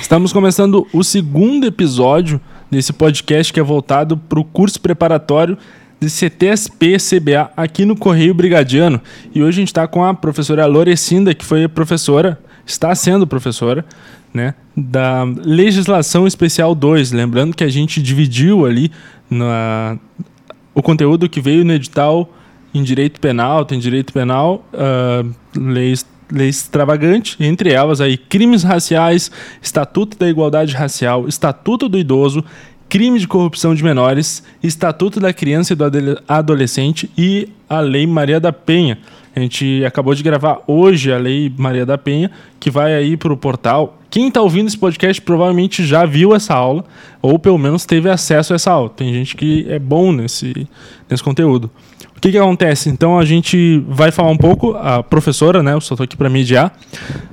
Estamos começando o segundo episódio desse podcast que é voltado para o curso preparatório de CTSP-CBA aqui no Correio Brigadiano. E hoje a gente está com a professora Lorecinda, que foi professora, está sendo professora, né, da Legislação Especial 2. Lembrando que a gente dividiu ali na, o conteúdo que veio no edital em direito penal, tem direito penal, uh, leis lei extravagante, entre elas aí crimes raciais, Estatuto da Igualdade Racial, Estatuto do Idoso, crime de corrupção de menores, Estatuto da Criança e do Adolescente e a Lei Maria da Penha. A gente acabou de gravar hoje a Lei Maria da Penha, que vai aí para o portal. Quem está ouvindo esse podcast provavelmente já viu essa aula, ou pelo menos teve acesso a essa aula. Tem gente que é bom nesse, nesse conteúdo. O que, que acontece? Então a gente vai falar um pouco, a professora, né? Eu só estou aqui para mediar.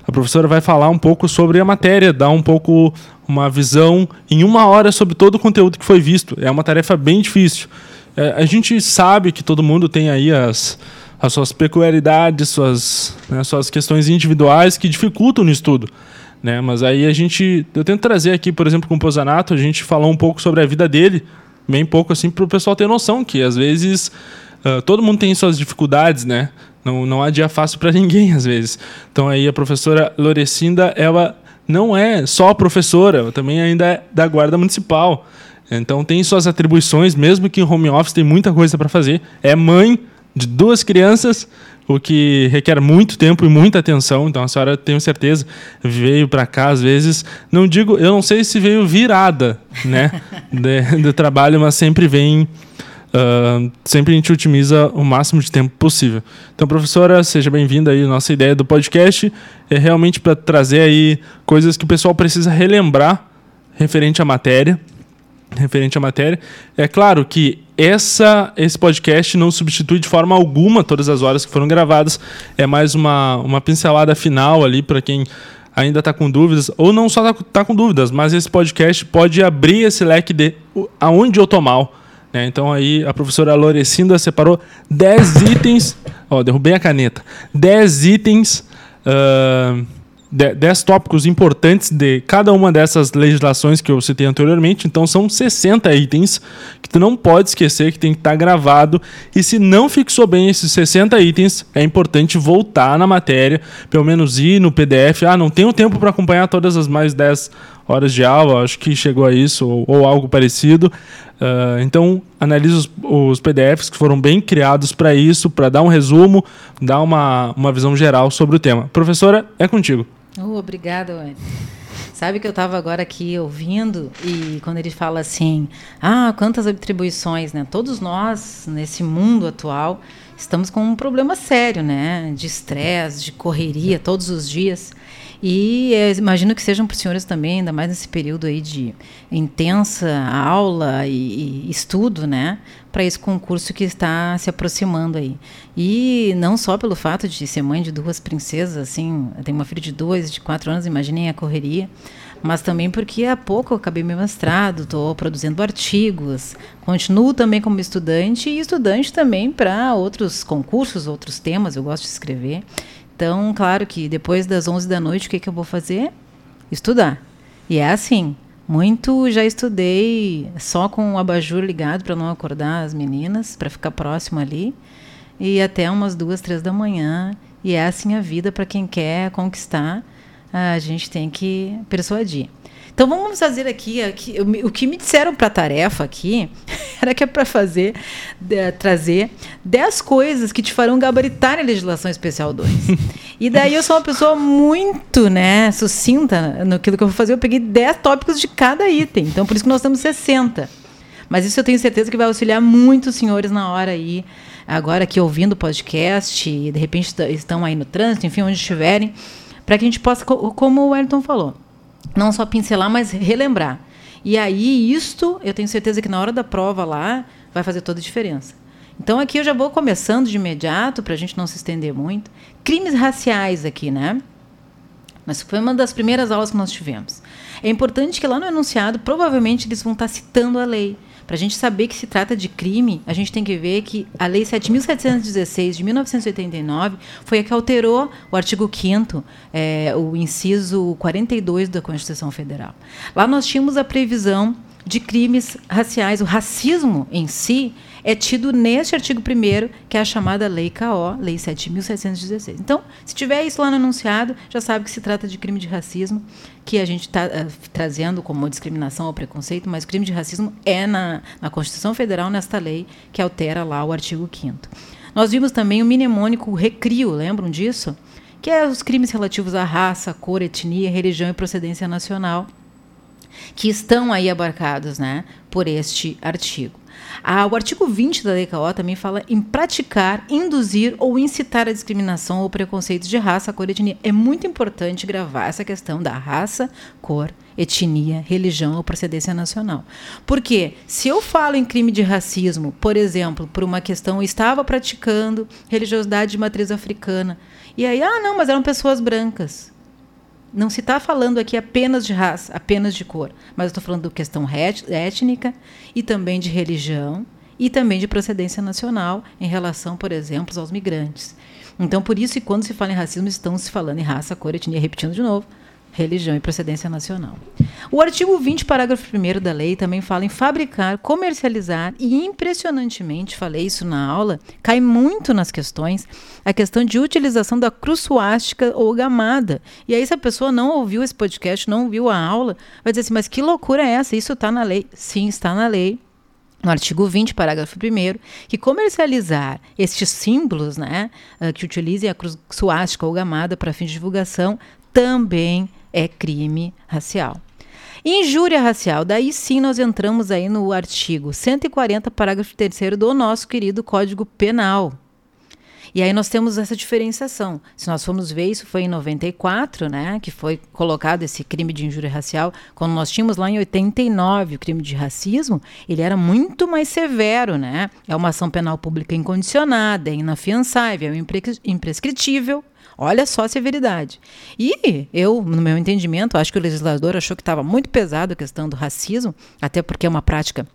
A professora vai falar um pouco sobre a matéria, dar um pouco uma visão em uma hora sobre todo o conteúdo que foi visto. É uma tarefa bem difícil. É, a gente sabe que todo mundo tem aí as, as suas peculiaridades, suas, né, suas questões individuais que dificultam no estudo. Né? Mas aí a gente. Eu tento trazer aqui, por exemplo, com o Posanato, a gente falou um pouco sobre a vida dele, bem pouco assim, para o pessoal ter noção que às vezes Uh, todo mundo tem suas dificuldades, né? Não, não há dia fácil para ninguém, às vezes. Então aí a professora Lorecinda, ela não é só professora, também ainda é da guarda municipal. Então tem suas atribuições, mesmo que em home office tem muita coisa para fazer. É mãe de duas crianças, o que requer muito tempo e muita atenção. Então a senhora, tenho certeza, veio para cá às vezes. Não digo, eu não sei se veio virada, né, de, do trabalho, mas sempre vem Uh, sempre a gente otimiza o máximo de tempo possível. Então, professora, seja bem-vinda aí. Nossa ideia do podcast é realmente para trazer aí coisas que o pessoal precisa relembrar referente à matéria. Referente à matéria. É claro que essa, esse podcast não substitui de forma alguma todas as horas que foram gravadas. É mais uma, uma pincelada final ali para quem ainda está com dúvidas, ou não só está tá com dúvidas, mas esse podcast pode abrir esse leque de aonde eu tô mal né? Então aí a professora Lorecinda separou 10 itens. Ó, derrubei a caneta. 10 itens. Uh, 10 tópicos importantes de cada uma dessas legislações que eu citei anteriormente. Então são 60 itens que tu não pode esquecer que tem que estar tá gravado. E se não fixou bem esses 60 itens, é importante voltar na matéria, pelo menos ir no PDF. Ah, não tenho tempo para acompanhar todas as mais 10 horas de aula, acho que chegou a isso ou, ou algo parecido. Uh, então, analise os, os, PDFs que foram bem criados para isso, para dar um resumo, dar uma, uma visão geral sobre o tema. Professora, é contigo. Oh, obrigada, Wayne. Sabe que eu estava agora aqui ouvindo e quando ele fala assim, ah, quantas atribuições, né? Todos nós nesse mundo atual estamos com um problema sério, né? De estresse, de correria todos os dias. E imagino que sejam para os senhores também, ainda mais nesse período aí de intensa aula e, e estudo, né? Para esse concurso que está se aproximando aí. E não só pelo fato de ser mãe de duas princesas, assim, tenho uma filha de dois, de quatro anos, imaginem a correria mas também porque há pouco eu acabei meu mestrado, estou produzindo artigos, continuo também como estudante e estudante também para outros concursos, outros temas, eu gosto de escrever. Então, claro que depois das 11 da noite, o que, que eu vou fazer? Estudar. E é assim. Muito já estudei só com o abajur ligado para não acordar as meninas, para ficar próximo ali. E até umas duas, três da manhã. E é assim a vida para quem quer conquistar. A gente tem que persuadir. Então vamos fazer aqui, aqui o que me disseram para a tarefa aqui era que é para fazer, de, trazer 10 coisas que te farão gabaritar a legislação especial 2. e daí eu sou uma pessoa muito, né, sucinta no que eu vou fazer, eu peguei 10 tópicos de cada item. Então por isso que nós temos 60. Mas isso eu tenho certeza que vai auxiliar muito os senhores na hora aí, agora aqui ouvindo o podcast, e de repente estão aí no trânsito, enfim, onde estiverem, para que a gente possa, como o Wellington falou, não só pincelar, mas relembrar. E aí, isto, eu tenho certeza que na hora da prova lá, vai fazer toda a diferença. Então, aqui eu já vou começando de imediato, para a gente não se estender muito. Crimes raciais aqui, né? Mas foi uma das primeiras aulas que nós tivemos. É importante que lá no enunciado, provavelmente, eles vão estar citando a lei. Para a gente saber que se trata de crime, a gente tem que ver que a Lei 7.716 de 1989 foi a que alterou o artigo 5 é, o inciso 42 da Constituição Federal. Lá nós tínhamos a previsão de crimes raciais. O racismo em si é tido neste artigo 1 que é a chamada Lei KO, Lei 7.716. Então, se tiver isso lá no enunciado, já sabe que se trata de crime de racismo, que a gente está uh, eh, trazendo como discriminação ou preconceito, mas crime de racismo é na, na Constituição Federal, nesta lei, que altera lá o artigo 5 Nós vimos também o mnemônico recrio, lembram disso? Que é os crimes relativos à raça, cor, etnia, religião e procedência nacional, que estão aí abarcados né, por este artigo. Ah, o artigo 20 da Lei KO também fala em praticar, induzir ou incitar a discriminação ou preconceito de raça, cor etnia. É muito importante gravar essa questão da raça, cor, etnia, religião ou procedência nacional. Porque se eu falo em crime de racismo, por exemplo, por uma questão estava praticando religiosidade de matriz africana, e aí, ah, não, mas eram pessoas brancas. Não se está falando aqui apenas de raça, apenas de cor, mas estou falando de questão étnica e também de religião e também de procedência nacional em relação, por exemplo, aos migrantes. Então, por isso, quando se fala em racismo, estão se falando em raça, cor, etnia, repetindo de novo, religião e procedência nacional. O artigo 20, parágrafo 1 da lei também fala em fabricar, comercializar e, impressionantemente, falei isso na aula, cai muito nas questões, a questão de utilização da cruz suástica ou gamada. E aí, se a pessoa não ouviu esse podcast, não ouviu a aula, vai dizer assim, mas que loucura é essa? Isso está na lei. Sim, está na lei no artigo 20, parágrafo 1 que comercializar estes símbolos, né, ah, que utilizem a cruz suástica ou gamada para fins de divulgação, também é crime racial. Injúria racial, daí sim nós entramos aí no artigo 140, parágrafo 3 do nosso querido Código Penal. E aí nós temos essa diferenciação. Se nós formos ver, isso foi em 94, né, que foi colocado esse crime de injúria racial, quando nós tínhamos lá em 89 o crime de racismo, ele era muito mais severo, né? É uma ação penal pública incondicionada, é inafiançável, é imprescritível, Olha só a severidade. E eu, no meu entendimento, acho que o legislador achou que estava muito pesado a questão do racismo, até porque é uma prática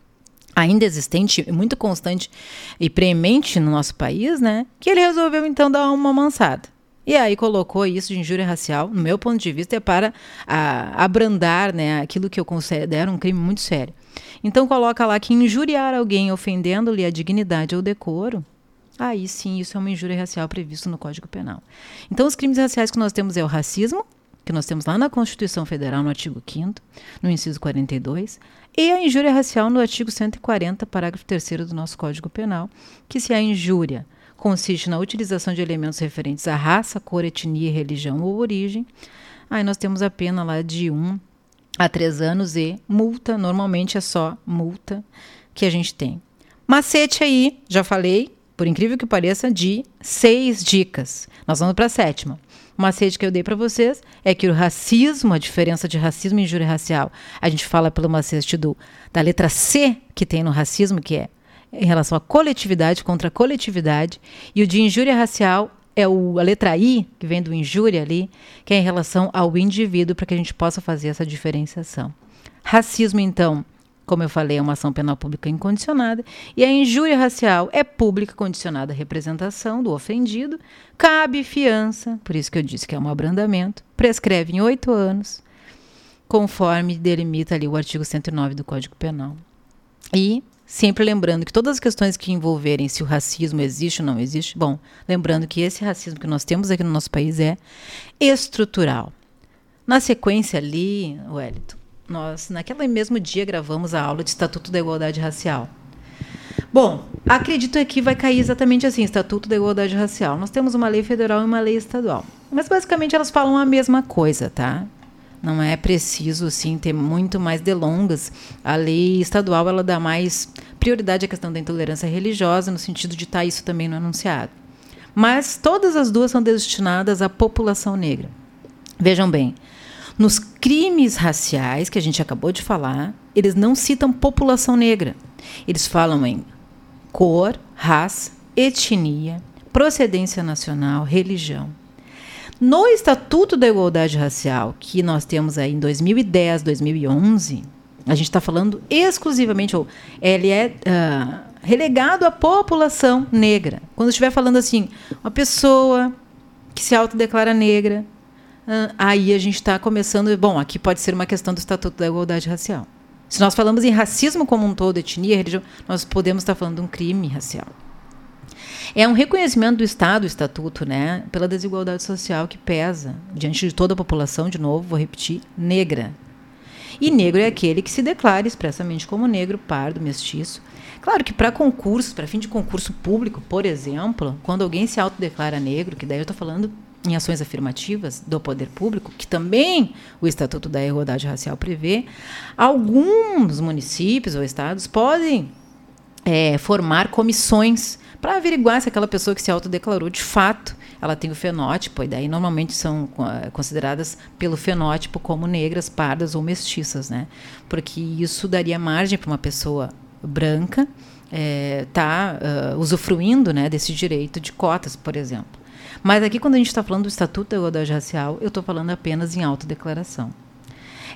ainda existente, muito constante e preemente no nosso país, né? Que ele resolveu então dar uma mansada. E aí colocou isso de injúria racial, no meu ponto de vista, é para a, abrandar né, aquilo que eu considero um crime muito sério. Então coloca lá que injuriar alguém ofendendo-lhe a dignidade ou decoro aí sim isso é uma injúria racial previsto no Código Penal. Então, os crimes raciais que nós temos é o racismo, que nós temos lá na Constituição Federal, no artigo 5 no inciso 42, e a injúria racial no artigo 140, parágrafo 3 do nosso Código Penal, que se a injúria consiste na utilização de elementos referentes à raça, cor, etnia, religião ou origem, aí nós temos a pena lá de 1 um a 3 anos e multa, normalmente é só multa que a gente tem. Macete aí, já falei, por incrível que pareça, de seis dicas. Nós vamos para a sétima. O macete que eu dei para vocês é que o racismo, a diferença de racismo e injúria racial, a gente fala pelo macete do, da letra C que tem no racismo, que é em relação à coletividade contra a coletividade, e o de injúria racial é o, a letra I, que vem do injúria ali, que é em relação ao indivíduo, para que a gente possa fazer essa diferenciação. Racismo, então, como eu falei, é uma ação penal pública incondicionada. E a injúria racial é pública condicionada à representação do ofendido. Cabe fiança, por isso que eu disse que é um abrandamento. Prescreve em oito anos, conforme delimita ali o artigo 109 do Código Penal. E sempre lembrando que todas as questões que envolverem se o racismo existe ou não existe, bom, lembrando que esse racismo que nós temos aqui no nosso país é estrutural. Na sequência ali, Wellington, nós, naquele mesmo dia, gravamos a aula de Estatuto da Igualdade Racial. Bom, acredito que vai cair exatamente assim, Estatuto da Igualdade Racial. Nós temos uma lei federal e uma lei estadual. Mas basicamente elas falam a mesma coisa, tá? Não é preciso assim ter muito mais delongas. A lei estadual ela dá mais prioridade à questão da intolerância religiosa no sentido de estar tá isso também no enunciado. Mas todas as duas são destinadas à população negra. Vejam bem, nos crimes raciais, que a gente acabou de falar, eles não citam população negra. Eles falam em cor, raça, etnia, procedência nacional, religião. No Estatuto da Igualdade Racial, que nós temos aí em 2010, 2011, A gente está falando exclusivamente, ou ele é uh, relegado à população negra. Quando estiver falando assim, uma pessoa que se autodeclara negra, aí a gente está começando. Bom, aqui pode ser uma questão do Estatuto da Igualdade Racial. Se nós falamos em racismo como um todo, etnia, religião, nós podemos estar falando de um crime racial. É um reconhecimento do Estado, o Estatuto, né, pela desigualdade social que pesa diante de toda a população, de novo, vou repetir, negra. E negro é aquele que se declara expressamente como negro, pardo, mestiço. Claro que para concursos, para fim de concurso público, por exemplo, quando alguém se autodeclara negro, que daí eu estou falando em ações afirmativas do poder público, que também o Estatuto da Igualdade Racial prevê, alguns municípios ou estados podem é, formar comissões para averiguar se aquela pessoa que se autodeclarou de fato ela tem o fenótipo, e daí normalmente são uh, consideradas pelo fenótipo como negras, pardas ou mestiças, né? Porque isso daria margem para uma pessoa branca estar é, tá, uh, usufruindo né, desse direito de cotas, por exemplo. Mas aqui, quando a gente está falando do Estatuto da Igualdade Racial, eu estou falando apenas em autodeclaração.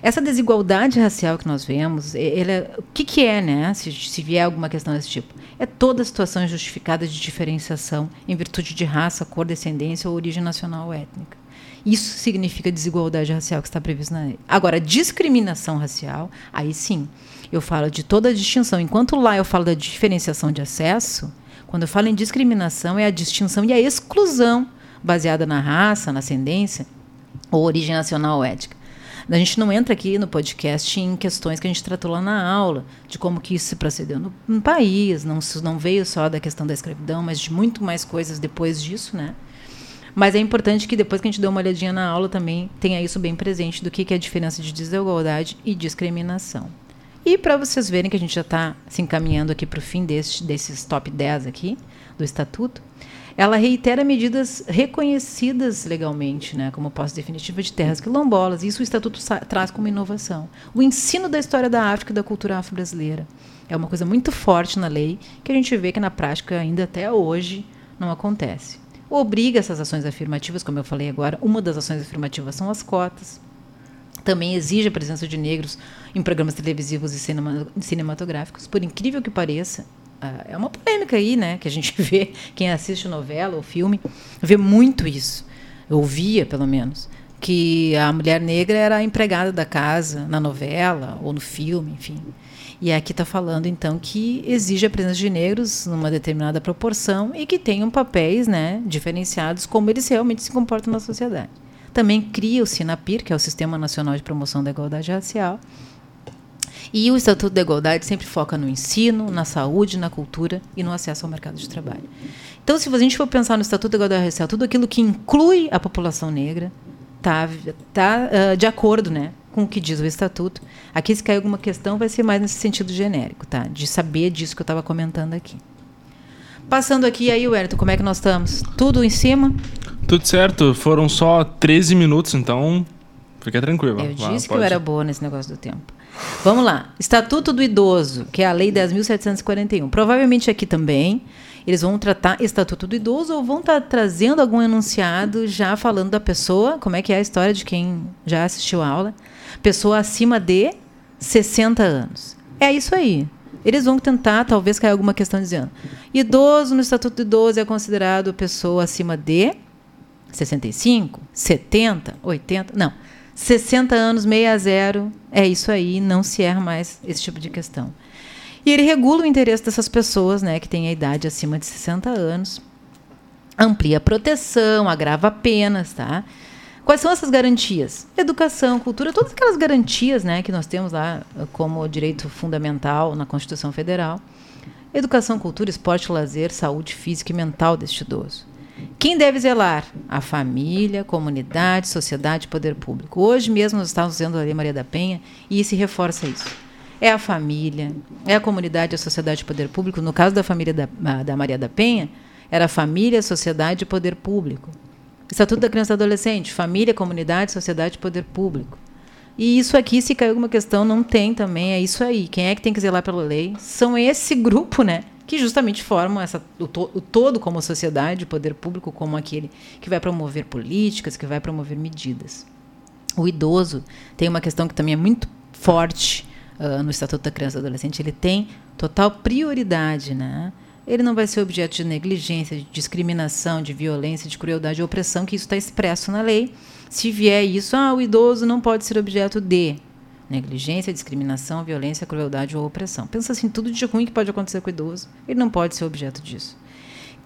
Essa desigualdade racial que nós vemos, é, o que, que é, né? Se, se vier alguma questão desse tipo, é toda situação justificada de diferenciação em virtude de raça, cor, descendência ou origem nacional ou étnica. Isso significa desigualdade racial que está previsto na lei. Agora, discriminação racial, aí sim, eu falo de toda a distinção. Enquanto lá eu falo da diferenciação de acesso, quando eu falo em discriminação, é a distinção e a exclusão baseada na raça, na ascendência ou origem nacional ou ética. A gente não entra aqui no podcast em questões que a gente tratou lá na aula, de como que isso se procedeu no, no país, não, não veio só da questão da escravidão, mas de muito mais coisas depois disso, né? Mas é importante que depois que a gente dê uma olhadinha na aula também tenha isso bem presente do que, que é a diferença de desigualdade e discriminação. E para vocês verem que a gente já está se encaminhando aqui para o fim desse, desses top 10 aqui do Estatuto, ela reitera medidas reconhecidas legalmente, né, como posse definitiva de terras quilombolas. Isso o Estatuto traz como inovação. O ensino da história da África e da cultura afro-brasileira. É uma coisa muito forte na lei que a gente vê que na prática ainda até hoje não acontece. Obriga essas ações afirmativas, como eu falei agora, uma das ações afirmativas são as cotas. Também exige a presença de negros em programas televisivos e cinematográficos. Por incrível que pareça, é uma polêmica aí, né? Que a gente vê, quem assiste novela ou filme, vê muito isso. Eu ouvia, pelo menos, que a mulher negra era a empregada da casa na novela ou no filme, enfim. E aqui está falando, então, que exige a presença de negros numa determinada proporção e que tenham papéis né, diferenciados como eles realmente se comportam na sociedade. Também cria o SINAPIR, que é o Sistema Nacional de Promoção da Igualdade Racial, e o Estatuto da Igualdade sempre foca no ensino, na saúde, na cultura e no acesso ao mercado de trabalho. Então, se a gente for pensar no Estatuto da Igualdade Racial, tudo aquilo que inclui a população negra está tá, uh, de acordo né, com o que diz o Estatuto. Aqui, se cair alguma questão, vai ser mais nesse sentido genérico, tá? de saber disso que eu estava comentando aqui. Passando aqui, aí, Wellington, como é que nós estamos? Tudo em cima? Tudo certo. Foram só 13 minutos, então fica tranquilo. Eu disse que eu era boa nesse negócio do tempo. Vamos lá. Estatuto do Idoso, que é a Lei 10.741. Provavelmente aqui também eles vão tratar Estatuto do Idoso ou vão estar tá trazendo algum enunciado já falando da pessoa, como é que é a história de quem já assistiu a aula. Pessoa acima de 60 anos. É isso aí. Eles vão tentar, talvez, cair alguma questão dizendo: idoso no Estatuto do Idoso é considerado pessoa acima de 65, 70, 80. Não. 60 anos, 60, é isso aí, não se erra mais esse tipo de questão. E ele regula o interesse dessas pessoas, né, que têm a idade acima de 60 anos, amplia a proteção, agrava penas, tá? Quais são essas garantias? Educação, cultura, todas aquelas garantias, né, que nós temos lá como direito fundamental na Constituição Federal. Educação, cultura, esporte, lazer, saúde física e mental deste idoso. Quem deve zelar? A família, comunidade, sociedade, poder público. Hoje mesmo nós estávamos vendo a Lei Maria da Penha e se reforça isso. É a família, é a comunidade, a sociedade poder público. No caso da família da, da Maria da Penha, era família, sociedade e poder público. Estatuto da Criança e Adolescente, família, comunidade, sociedade e poder público. E isso aqui, se cair alguma questão, não tem também, é isso aí. Quem é que tem que zelar pela lei? São esse grupo, né? Que justamente formam essa, o, to, o, todo como sociedade, o poder público como aquele que vai promover políticas, que vai promover medidas. O idoso tem uma questão que também é muito forte uh, no Estatuto da Criança e do Adolescente, ele tem total prioridade, né? Ele não vai ser objeto de negligência, de discriminação, de violência, de crueldade ou opressão, que isso está expresso na lei. Se vier isso, ah, o idoso não pode ser objeto de negligência, discriminação, violência, crueldade ou opressão. Pensa assim, tudo de ruim que pode acontecer com o idoso, ele não pode ser objeto disso.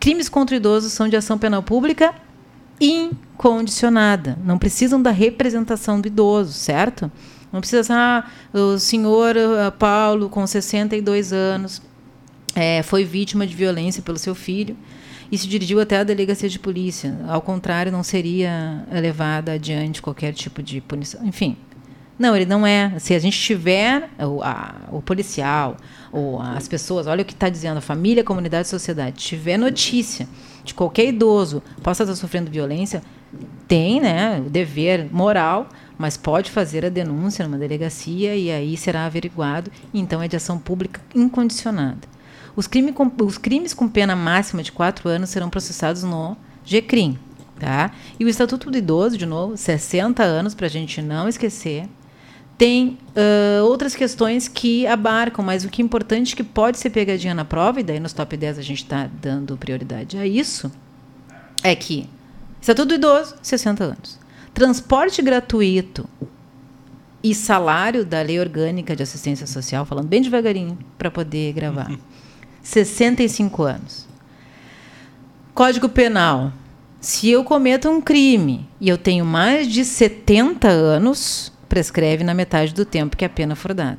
Crimes contra idosos são de ação penal pública incondicionada. Não precisam da representação do idoso, certo? Não precisa, ah, o senhor uh, Paulo, com 62 anos, é, foi vítima de violência pelo seu filho e se dirigiu até a delegacia de polícia. Ao contrário, não seria levada adiante qualquer tipo de punição. Enfim, não, ele não é. Se a gente tiver o, a, o policial, ou as pessoas, olha o que está dizendo, a família, a comunidade, a sociedade, tiver notícia de qualquer idoso possa estar sofrendo violência, tem né, o dever moral, mas pode fazer a denúncia numa delegacia e aí será averiguado. Então é de ação pública incondicionada. Os, crime com, os crimes com pena máxima de quatro anos serão processados no GCRIM. Tá? E o Estatuto do Idoso, de novo, 60 anos, para a gente não esquecer. Tem uh, outras questões que abarcam, mas o que é importante que pode ser pegadinha na prova, e daí nos top 10 a gente está dando prioridade a isso, é que Estatuto do Idoso, 60 anos. Transporte gratuito e salário da Lei Orgânica de Assistência Social, falando bem devagarinho para poder gravar. 65 anos. Código Penal. Se eu cometo um crime e eu tenho mais de 70 anos, prescreve na metade do tempo que a pena for dada.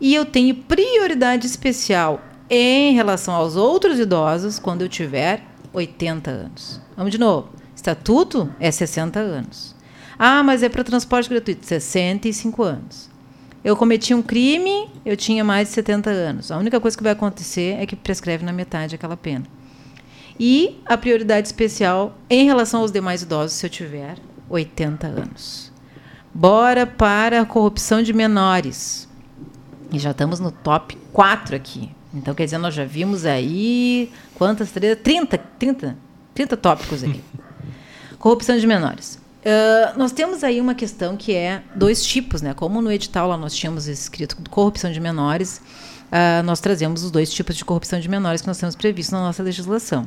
E eu tenho prioridade especial em relação aos outros idosos quando eu tiver 80 anos. Vamos de novo. Estatuto é 60 anos. Ah, mas é para transporte gratuito, 65 anos. Eu cometi um crime, eu tinha mais de 70 anos. A única coisa que vai acontecer é que prescreve na metade aquela pena. E a prioridade especial em relação aos demais idosos se eu tiver 80 anos. Bora para a corrupção de menores. E já estamos no top 4 aqui. Então, quer dizer, nós já vimos aí quantas? 30, 30, 30 tópicos aqui. corrupção de menores. Uh, nós temos aí uma questão que é dois tipos, né? Como no edital lá nós tínhamos escrito corrupção de menores, uh, nós trazemos os dois tipos de corrupção de menores que nós temos previsto na nossa legislação,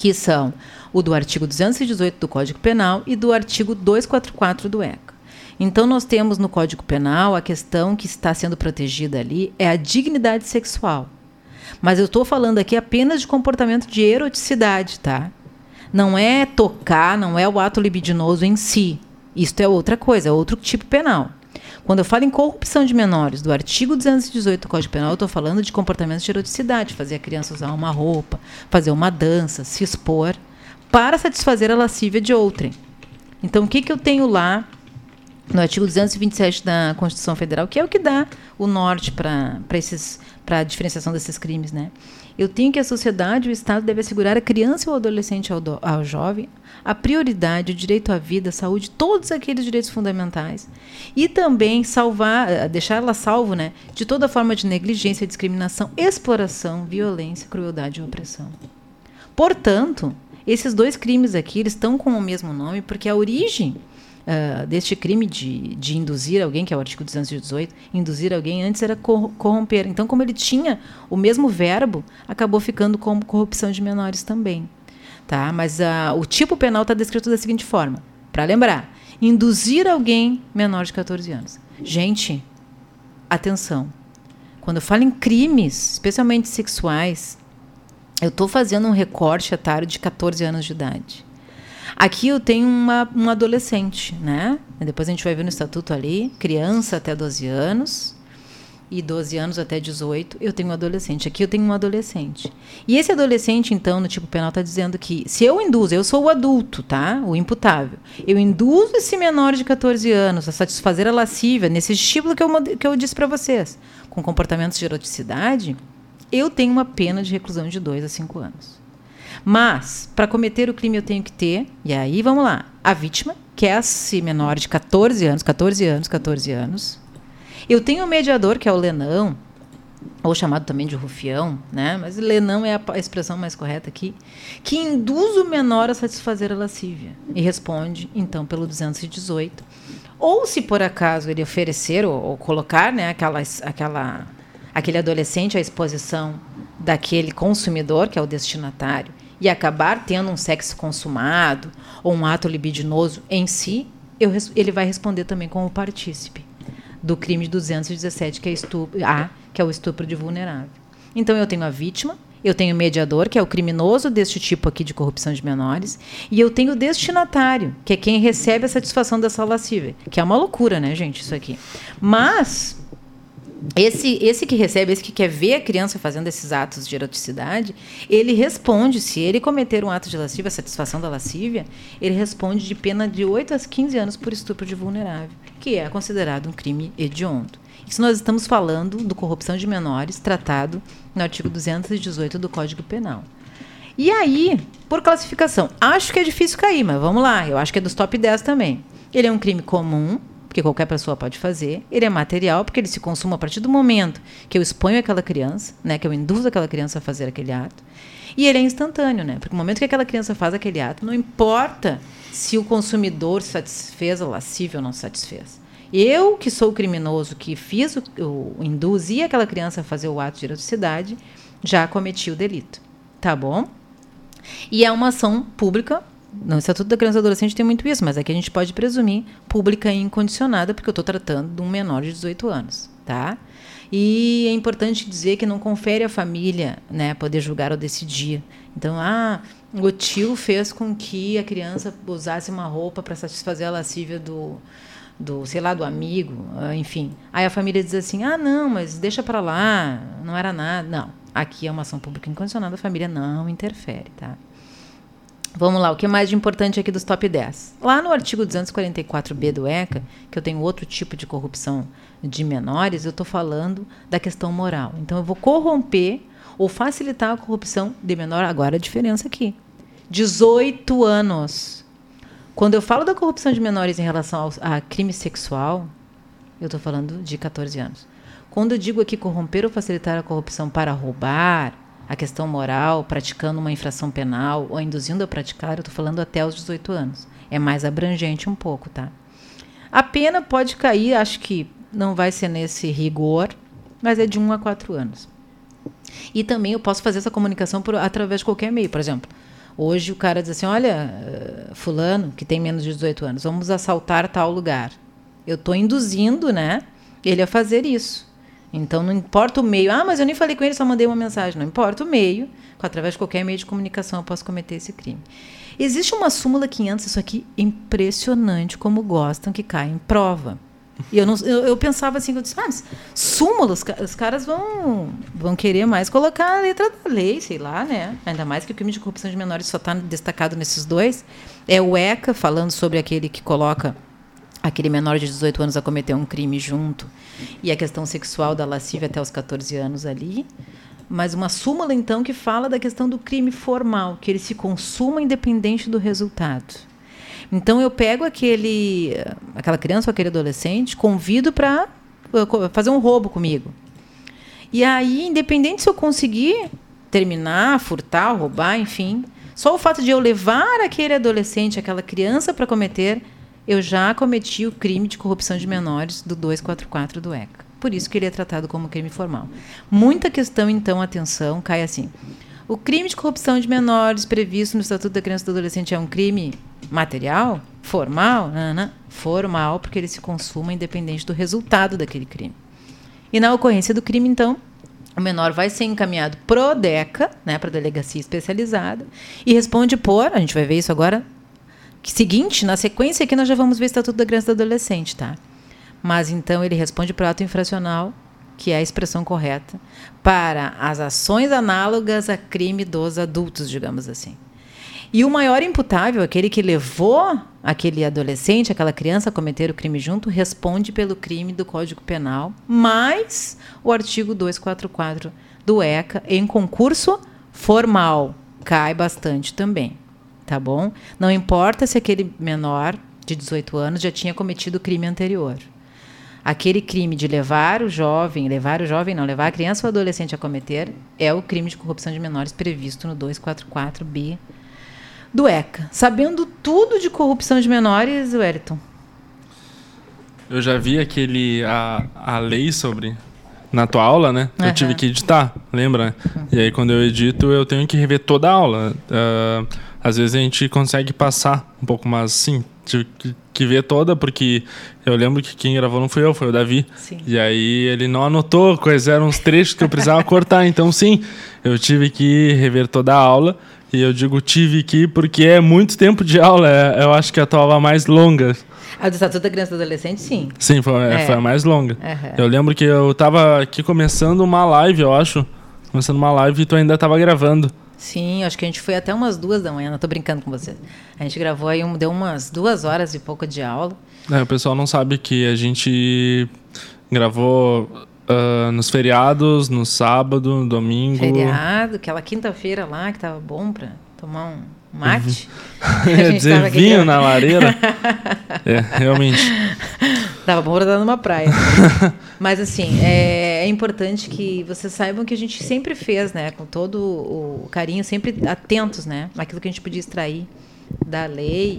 que são o do artigo 218 do Código Penal e do artigo 244 do ECA. Então nós temos no Código Penal a questão que está sendo protegida ali é a dignidade sexual. Mas eu estou falando aqui apenas de comportamento de eroticidade, tá? não é tocar, não é o ato libidinoso em si. Isto é outra coisa, é outro tipo penal. Quando eu falo em corrupção de menores, do artigo 218 do Código Penal, eu estou falando de comportamentos de eroticidade, fazer a criança usar uma roupa, fazer uma dança, se expor, para satisfazer a lascívia de outrem. Então, o que, que eu tenho lá no artigo 227 da Constituição Federal, que é o que dá o norte para a diferenciação desses crimes, né? Eu tenho que a sociedade, o Estado deve assegurar à criança ou adolescente ao, do, ao jovem a prioridade, o direito à vida, à saúde, todos aqueles direitos fundamentais e também salvar, eh, deixar ela salvo, né, de toda forma de negligência, discriminação, exploração, violência, crueldade e opressão. Portanto, esses dois crimes aqui eles estão com o mesmo nome porque a origem uh, deste crime de, de induzir alguém, que é o artigo 218, induzir alguém antes era corromper. Então, como ele tinha o mesmo verbo, acabou ficando como corrupção de menores também. Tá? Mas uh, o tipo penal está descrito da seguinte forma: para lembrar, induzir alguém menor de 14 anos. Gente, atenção. Quando eu falo em crimes, especialmente sexuais, eu estou fazendo um recorte etário de 14 anos de idade. Aqui eu tenho uma, um adolescente, né? Depois a gente vai ver no estatuto ali, criança até 12 anos e 12 anos até 18, eu tenho um adolescente. Aqui eu tenho um adolescente. E esse adolescente, então, no tipo penal, está dizendo que se eu induzo, eu sou o adulto, tá? O imputável. Eu induzo esse menor de 14 anos a satisfazer a lascívia nesse estímulo que eu, que eu disse para vocês, com comportamentos de eroticidade, eu tenho uma pena de reclusão de 2 a 5 anos. Mas, para cometer o crime, eu tenho que ter, e aí vamos lá, a vítima, que é esse menor de 14 anos, 14 anos, 14 anos. Eu tenho o mediador, que é o Lenão, ou chamado também de rufião, né? mas Lenão é a expressão mais correta aqui, que induz o menor a satisfazer a lascívia. E responde, então, pelo 218, Ou se por acaso ele oferecer ou, ou colocar né, aquela, aquela, aquele adolescente à exposição daquele consumidor, que é o destinatário, e acabar tendo um sexo consumado ou um ato libidinoso em si, eu, ele vai responder também como partícipe do crime de 217, que é estupro, A, que é o estupro de vulnerável. Então eu tenho a vítima, eu tenho o mediador, que é o criminoso deste tipo aqui de corrupção de menores, e eu tenho o destinatário, que é quem recebe a satisfação dessa lascívia, que é uma loucura, né, gente, isso aqui. Mas esse, esse que recebe, esse que quer ver a criança fazendo esses atos de eroticidade, ele responde, se ele cometer um ato de lascívia, satisfação da lascívia, ele responde de pena de 8 a 15 anos por estupro de vulnerável, que é considerado um crime hediondo. Isso nós estamos falando do corrupção de menores, tratado no artigo 218 do Código Penal. E aí, por classificação, acho que é difícil cair, mas vamos lá, eu acho que é dos top 10 também. Ele é um crime comum, porque qualquer pessoa pode fazer. Ele é material, porque ele se consuma a partir do momento que eu exponho aquela criança, né, que eu induzo aquela criança a fazer aquele ato. E ele é instantâneo, né? Porque no momento que aquela criança faz aquele ato, não importa se o consumidor satisfez a lascívia ou não satisfez. Eu, que sou o criminoso, que fiz o, o induzi aquela criança a fazer o ato de eroticidade, já cometi o delito. Tá bom? E é uma ação pública. No Estatuto da Criança e Adolescente tem muito isso, mas aqui a gente pode presumir pública e incondicionada, porque eu estou tratando de um menor de 18 anos, tá? E é importante dizer que não confere à família né, poder julgar ou decidir. Então, ah, o tio fez com que a criança usasse uma roupa para satisfazer a lascívia do, do, sei lá, do amigo, ah, enfim. Aí a família diz assim: "Ah, não, mas deixa para lá, não era nada". Não, aqui é uma ação pública incondicionada, a família não interfere, tá? Vamos lá, o que mais de importante aqui dos top 10? Lá no artigo 244B do ECA, que eu tenho outro tipo de corrupção de menores, eu estou falando da questão moral. Então, eu vou corromper ou facilitar a corrupção de menor. Agora, a diferença aqui: 18 anos. Quando eu falo da corrupção de menores em relação ao, a crime sexual, eu estou falando de 14 anos. Quando eu digo aqui corromper ou facilitar a corrupção para roubar, a questão moral, praticando uma infração penal ou induzindo a praticar, eu estou falando até os 18 anos. É mais abrangente um pouco, tá? A pena pode cair, acho que não vai ser nesse rigor, mas é de 1 a 4 anos. E também eu posso fazer essa comunicação por, através de qualquer meio. Por exemplo, Hoje o cara diz assim: olha, eh, Fulano, que tem menos de 18 anos, vamos assaltar tal lugar. Eu estou induzindo né, ele a fazer isso. Então não importa o meio. Ah, mas eu nem falei com ele, só mandei uma mensagem. Não importa o meio, através de qualquer meio de comunicação eu posso cometer esse crime. Existe uma súmula 500, isso aqui impressionante como gostam que caia em prova. E eu, não, eu, eu, pensava assim, eu disse, ah, súmula, os, os, caras vão, vão querer mais colocar a letra da lei, sei lá, né? Ainda mais que o crime de corrupção de menores só está destacado nesses dois. É o ECA falando sobre aquele que coloca aquele menor de 18 anos a cometer um crime junto. E a questão sexual da lascívia até os 14 anos ali. Mas uma súmula, então, que fala da questão do crime formal, que ele se consuma independente do resultado. Então eu pego aquele, aquela criança ou aquele adolescente, convido para fazer um roubo comigo. E aí, independente se eu conseguir terminar, furtar, roubar, enfim, só o fato de eu levar aquele adolescente, aquela criança para cometer, eu já cometi o crime de corrupção de menores do 244 do ECA. Por isso que ele é tratado como crime formal. Muita questão, então, atenção, cai assim. O crime de corrupção de menores previsto no Estatuto da Criança e do Adolescente é um crime material? Formal? Não, Formal, porque ele se consuma independente do resultado daquele crime. E na ocorrência do crime, então, o menor vai ser encaminhado pro DECA, né, para delegacia especializada, e responde por, a gente vai ver isso agora, seguinte, na sequência aqui nós já vamos ver o Estatuto da Criança e do Adolescente, tá? Mas então ele responde para ato infracional que é a expressão correta, para as ações análogas a crime dos adultos, digamos assim. E o maior imputável, aquele que levou aquele adolescente, aquela criança a cometer o crime junto, responde pelo crime do Código Penal, mais o artigo 244 do ECA em concurso formal. Cai bastante também, tá bom? Não importa se aquele menor de 18 anos já tinha cometido o crime anterior aquele crime de levar o jovem, levar o jovem não, levar a criança ou adolescente a cometer, é o crime de corrupção de menores previsto no 244B do ECA. Sabendo tudo de corrupção de menores, Wellington? Eu já vi aquele. a, a lei sobre. Na tua aula, né? Eu Aham. tive que editar, lembra? né? E aí, quando eu edito, eu tenho que rever toda a aula. Ah, às vezes a gente consegue passar um pouco, mas sim, tive que, que ver toda, porque eu lembro que quem gravou não fui eu, foi o Davi. Sim. E aí ele não anotou quais eram os trechos que eu precisava cortar. Então, sim, eu tive que rever toda a aula. E eu digo tive que porque é muito tempo de aula. é- eu acho que a tua aula mais longa. A do Estatuto da Criança e do Adolescente, sim. Sim, foi, É. foi a mais longa. Aham. Eu lembro que eu tava aqui começando uma live, eu acho. Começando uma live e tu ainda tava gravando. Sim, acho que a gente foi até umas duas da manhã, não tô brincando com você. A gente gravou aí, um, deu umas duas horas e pouco de aula. É, o pessoal não sabe que a gente gravou ah, nos feriados, no sábado, no domingo. Feriado, aquela quinta-feira lá que tava bom pra tomar um mate. A gente dizer vinho na lareira. é, realmente. Tava estar numa praia. Mas assim, é, é importante que vocês saibam que a gente sempre fez, né? Com todo o carinho, sempre atentos, né? Naquilo que a gente podia extrair da lei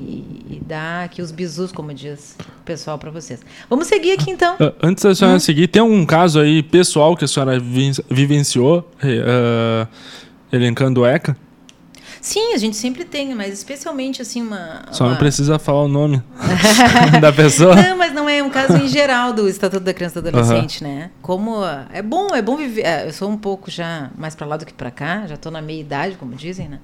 e, e dar aqui os bizus, como diz o pessoal, para vocês. Vamos seguir aqui então. Ah, Antes da senhora seguir, tem algum caso aí pessoal que a senhora vi- vivenciou, ah, elencando o ECA? Sim, a gente sempre tem, mas especialmente assim uma. Só uma... não precisa falar o nome da pessoa. Não, mas não é um caso em geral do Estatuto da Criança e do Adolescente, né? Como ah, é bom, é bom viver. ah, Eu sou um pouco já mais para lá do que para cá, já estou na meia idade, como dizem, né?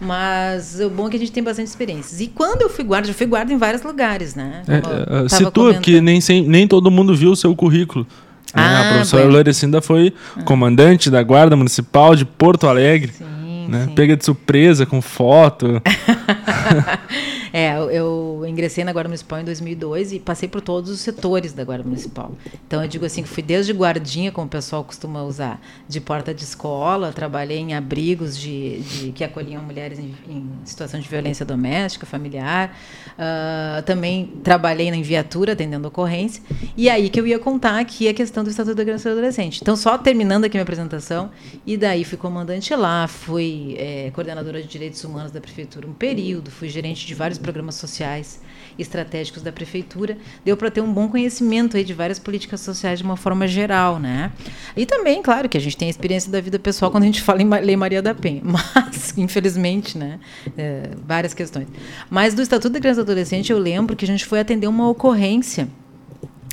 Mas o bom é que a gente tem bastante experiências. E quando eu fui guarda, já fui guarda em vários lugares, né? É, eu ah, tava situa, comentando. porque nem, sem- nem todo mundo viu o seu currículo. né? Ah, a professora bueno. Lorecinda foi comandante da Guarda Municipal de Porto Alegre. Sim, né? sim. Pega de surpresa com foto. É, eu, ingressei na Guarda Municipal em 2002 e passei por todos os setores da Guarda Municipal. Então eu digo assim que fui desde guardinha, como o pessoal costuma usar, de porta de escola, trabalhei em abrigos de, de- que acolhiam mulheres em, em situação de violência doméstica, familiar. Ah, também trabalhei na viatura atendendo ocorrência. E aí que eu ia contar aqui a questão do Estatuto da Criança e do Adolescente. Então só terminando aqui minha apresentação, e daí fui comandante lá, fui eh, coordenadora de direitos humanos da prefeitura um período, fui gerente de vários programas sociais estratégicos da prefeitura, deu para ter um bom conhecimento aí de várias políticas sociais de uma forma geral, né? E também, claro, que a gente tem a experiência da vida pessoal quando a gente fala em Lei Maria da Penha, mas infelizmente, né, é, várias questões. Mas do Estatuto da Criança e do Adolescente eu lembro que a gente foi atender uma ocorrência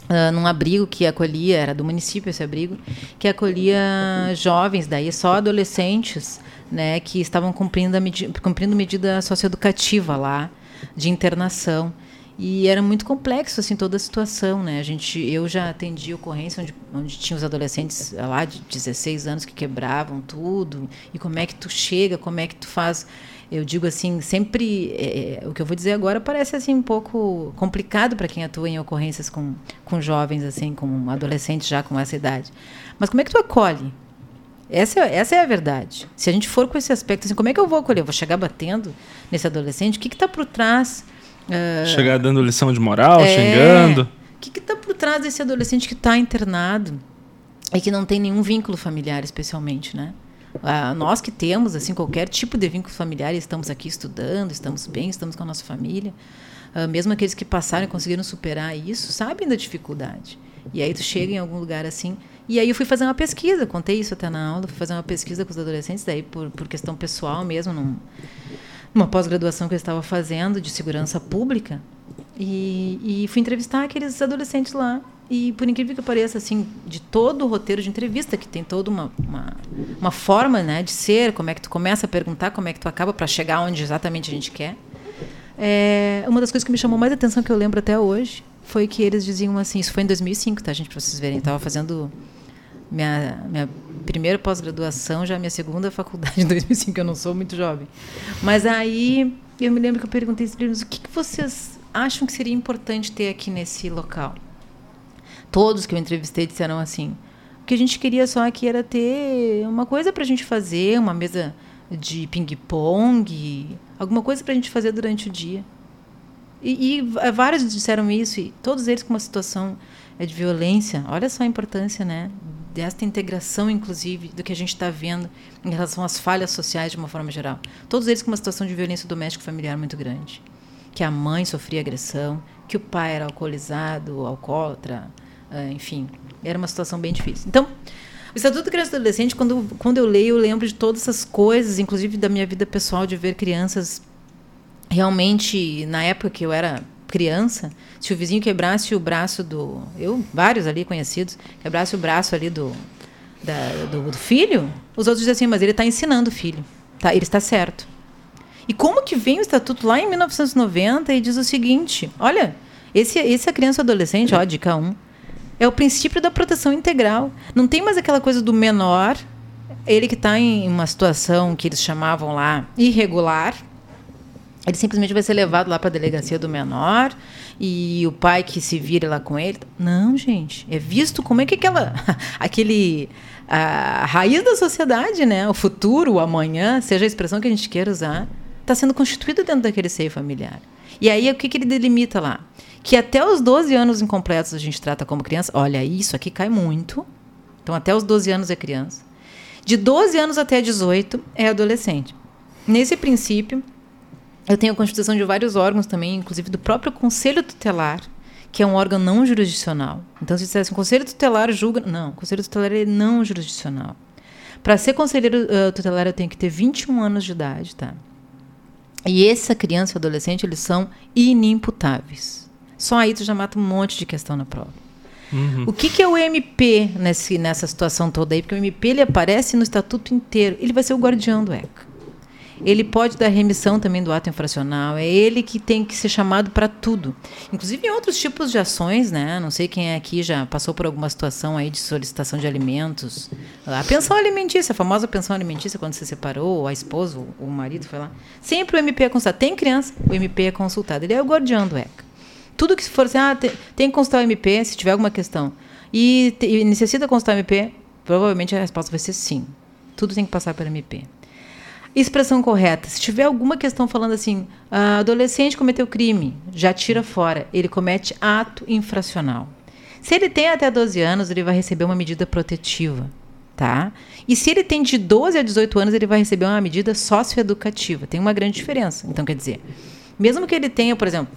ah, num abrigo que acolhia, era do município esse abrigo, que acolhia jovens, daí só adolescentes, né, que estavam cumprindo, a medi cumprindo medida socioeducativa lá, de internação. E era muito complexo assim toda a situação, né? A gente, eu já atendi ocorrência onde, onde tinha os adolescentes eh, lá de 16 anos que quebravam tudo. E como é que tu chega, como é que tu faz? Eu digo assim, sempre eh, o que eu vou dizer agora parece assim um pouco complicado para quem atua em ocorrências com, com jovens assim, com adolescentes já com essa idade. Mas como é que tu acolhe? Essa, é- essa é a verdade. Se a gente for com esse aspecto, assim, como é que eu vou acolher? Eu vou chegar batendo nesse adolescente? O que está por trás? ah, Chegar dando lição de moral, é, xingando. O que está por trás desse adolescente que está internado e que não tem nenhum vínculo familiar, especialmente, né? Ah, nós que temos assim qualquer tipo de vínculo familiar, estamos aqui estudando, estamos bem, estamos com a nossa família. ah, mesmo aqueles que passaram e conseguiram superar isso, sabem da dificuldade. E aí tu chega em algum lugar assim. E aí eu fui fazer uma pesquisa, contei isso até na aula, fui fazer uma pesquisa com os adolescentes, daí por, por questão pessoal mesmo, num, numa pós-graduação que eu estava fazendo de segurança pública. E, e fui entrevistar aqueles adolescentes lá. E por incrível que pareça, assim, de todo o roteiro de entrevista, que tem toda uma, uma, uma forma né, de ser, como é que tu começa a perguntar, como é que tu acaba para chegar onde exatamente a gente quer. É, uma das coisas que me chamou mais atenção, que eu lembro até hoje, foi que eles diziam assim, isso foi em 2005, tá, gente, para vocês verem, eu estava fazendo minha, minha primeira pós-graduação, já minha segunda faculdade em 2005, eu não sou muito jovem. Mas aí eu me lembro que eu perguntei eles o que, que vocês acham que seria importante ter aqui nesse local. Todos que eu entrevistei disseram assim: o que a gente queria só aqui era ter uma coisa para a gente fazer, uma mesa de ping-pong, alguma coisa para a gente fazer durante o dia. E, e vários disseram isso, e todos eles com uma situação eh, de violência. Olha só a importância, né? Desta integração, inclusive, do que a gente está vendo em relação às falhas sociais de uma forma geral. Todos eles com uma situação de violência doméstica familiar muito grande. Que a mãe sofria agressão, que o pai era alcoolizado, alcoólatra, uh, enfim, era uma situação bem difícil. Então, o Estatuto da Criança e Adolescente, quando, quando eu leio, eu lembro de todas essas coisas, inclusive da minha vida pessoal, de ver crianças realmente, na época que eu era criança, se o vizinho quebrasse o braço do. Eu, vários ali conhecidos, quebrasse o braço ali do, da, do, do, filho, os outros dizem assim, mas ele está ensinando o filho. Tá, ele está certo. E como que vem o estatuto lá em 1990 e diz o seguinte: olha, esse, é criança adolescente, ó, dica 1, é o princípio da proteção integral. Não tem mais aquela coisa do menor, ele que está em uma situação que eles chamavam lá irregular, ele simplesmente vai ser levado lá para a delegacia do menor e o pai que se vire lá com ele. Não, gente, é visto como é que aquela aquele a raiz da sociedade, né, o futuro, o amanhã, seja a expressão que a gente queira usar, está sendo constituído dentro daquele seio familiar. E aí o que, que ele delimita lá? Que até os 12 anos incompletos a gente trata como criança. Olha, isso aqui cai muito. Então até os 12 anos é criança. De 12 anos até 18 é adolescente. Nesse princípio, eu tenho a constituição de vários órgãos também, inclusive do próprio Conselho Tutelar, que é um órgão não jurisdicional. Então, se dissesse, o Conselho Tutelar julga. Não, o Conselho Tutelar é não jurisdicional. Para ser conselheiro uh, tutelar, eu tenho que ter 21 anos de idade, tá? E essa criança e adolescente, eles são inimputáveis. Só aí tu já mata um monte de questão na prova. Uhum. O que, que, é o MP nesse, nessa situação toda aí? Porque o MP ele aparece no estatuto inteiro. Ele vai ser o guardião do ECA. Ele pode dar remissão também do ato infracional. É ele que tem que ser chamado para tudo. Inclusive em outros tipos de ações, né? Não sei quem é aqui já passou por alguma situação aí de solicitação de alimentos. A pensão alimentícia, a famosa pensão alimentícia, quando você separou, a esposa, o marido foi lá. Sempre o MP é consultado. Tem criança, o MP é consultado. Ele é o guardião do ECA. Tudo que for assim, ah, tem, tem que consultar o MP se tiver alguma questão. E, e necessita consultar o MP, provavelmente a resposta vai ser sim. Tudo tem que passar pelo MP. Expressão correta. Se tiver alguma questão falando assim, ah, adolescente cometeu crime, já tira fora. Ele comete ato infracional. Se ele tem até 12 anos, ele vai receber uma medida protetiva, tá? E se ele tem de 12 a 18 anos, ele vai receber uma medida socioeducativa. Tem uma grande diferença. Então, quer dizer, mesmo que ele tenha, por exemplo,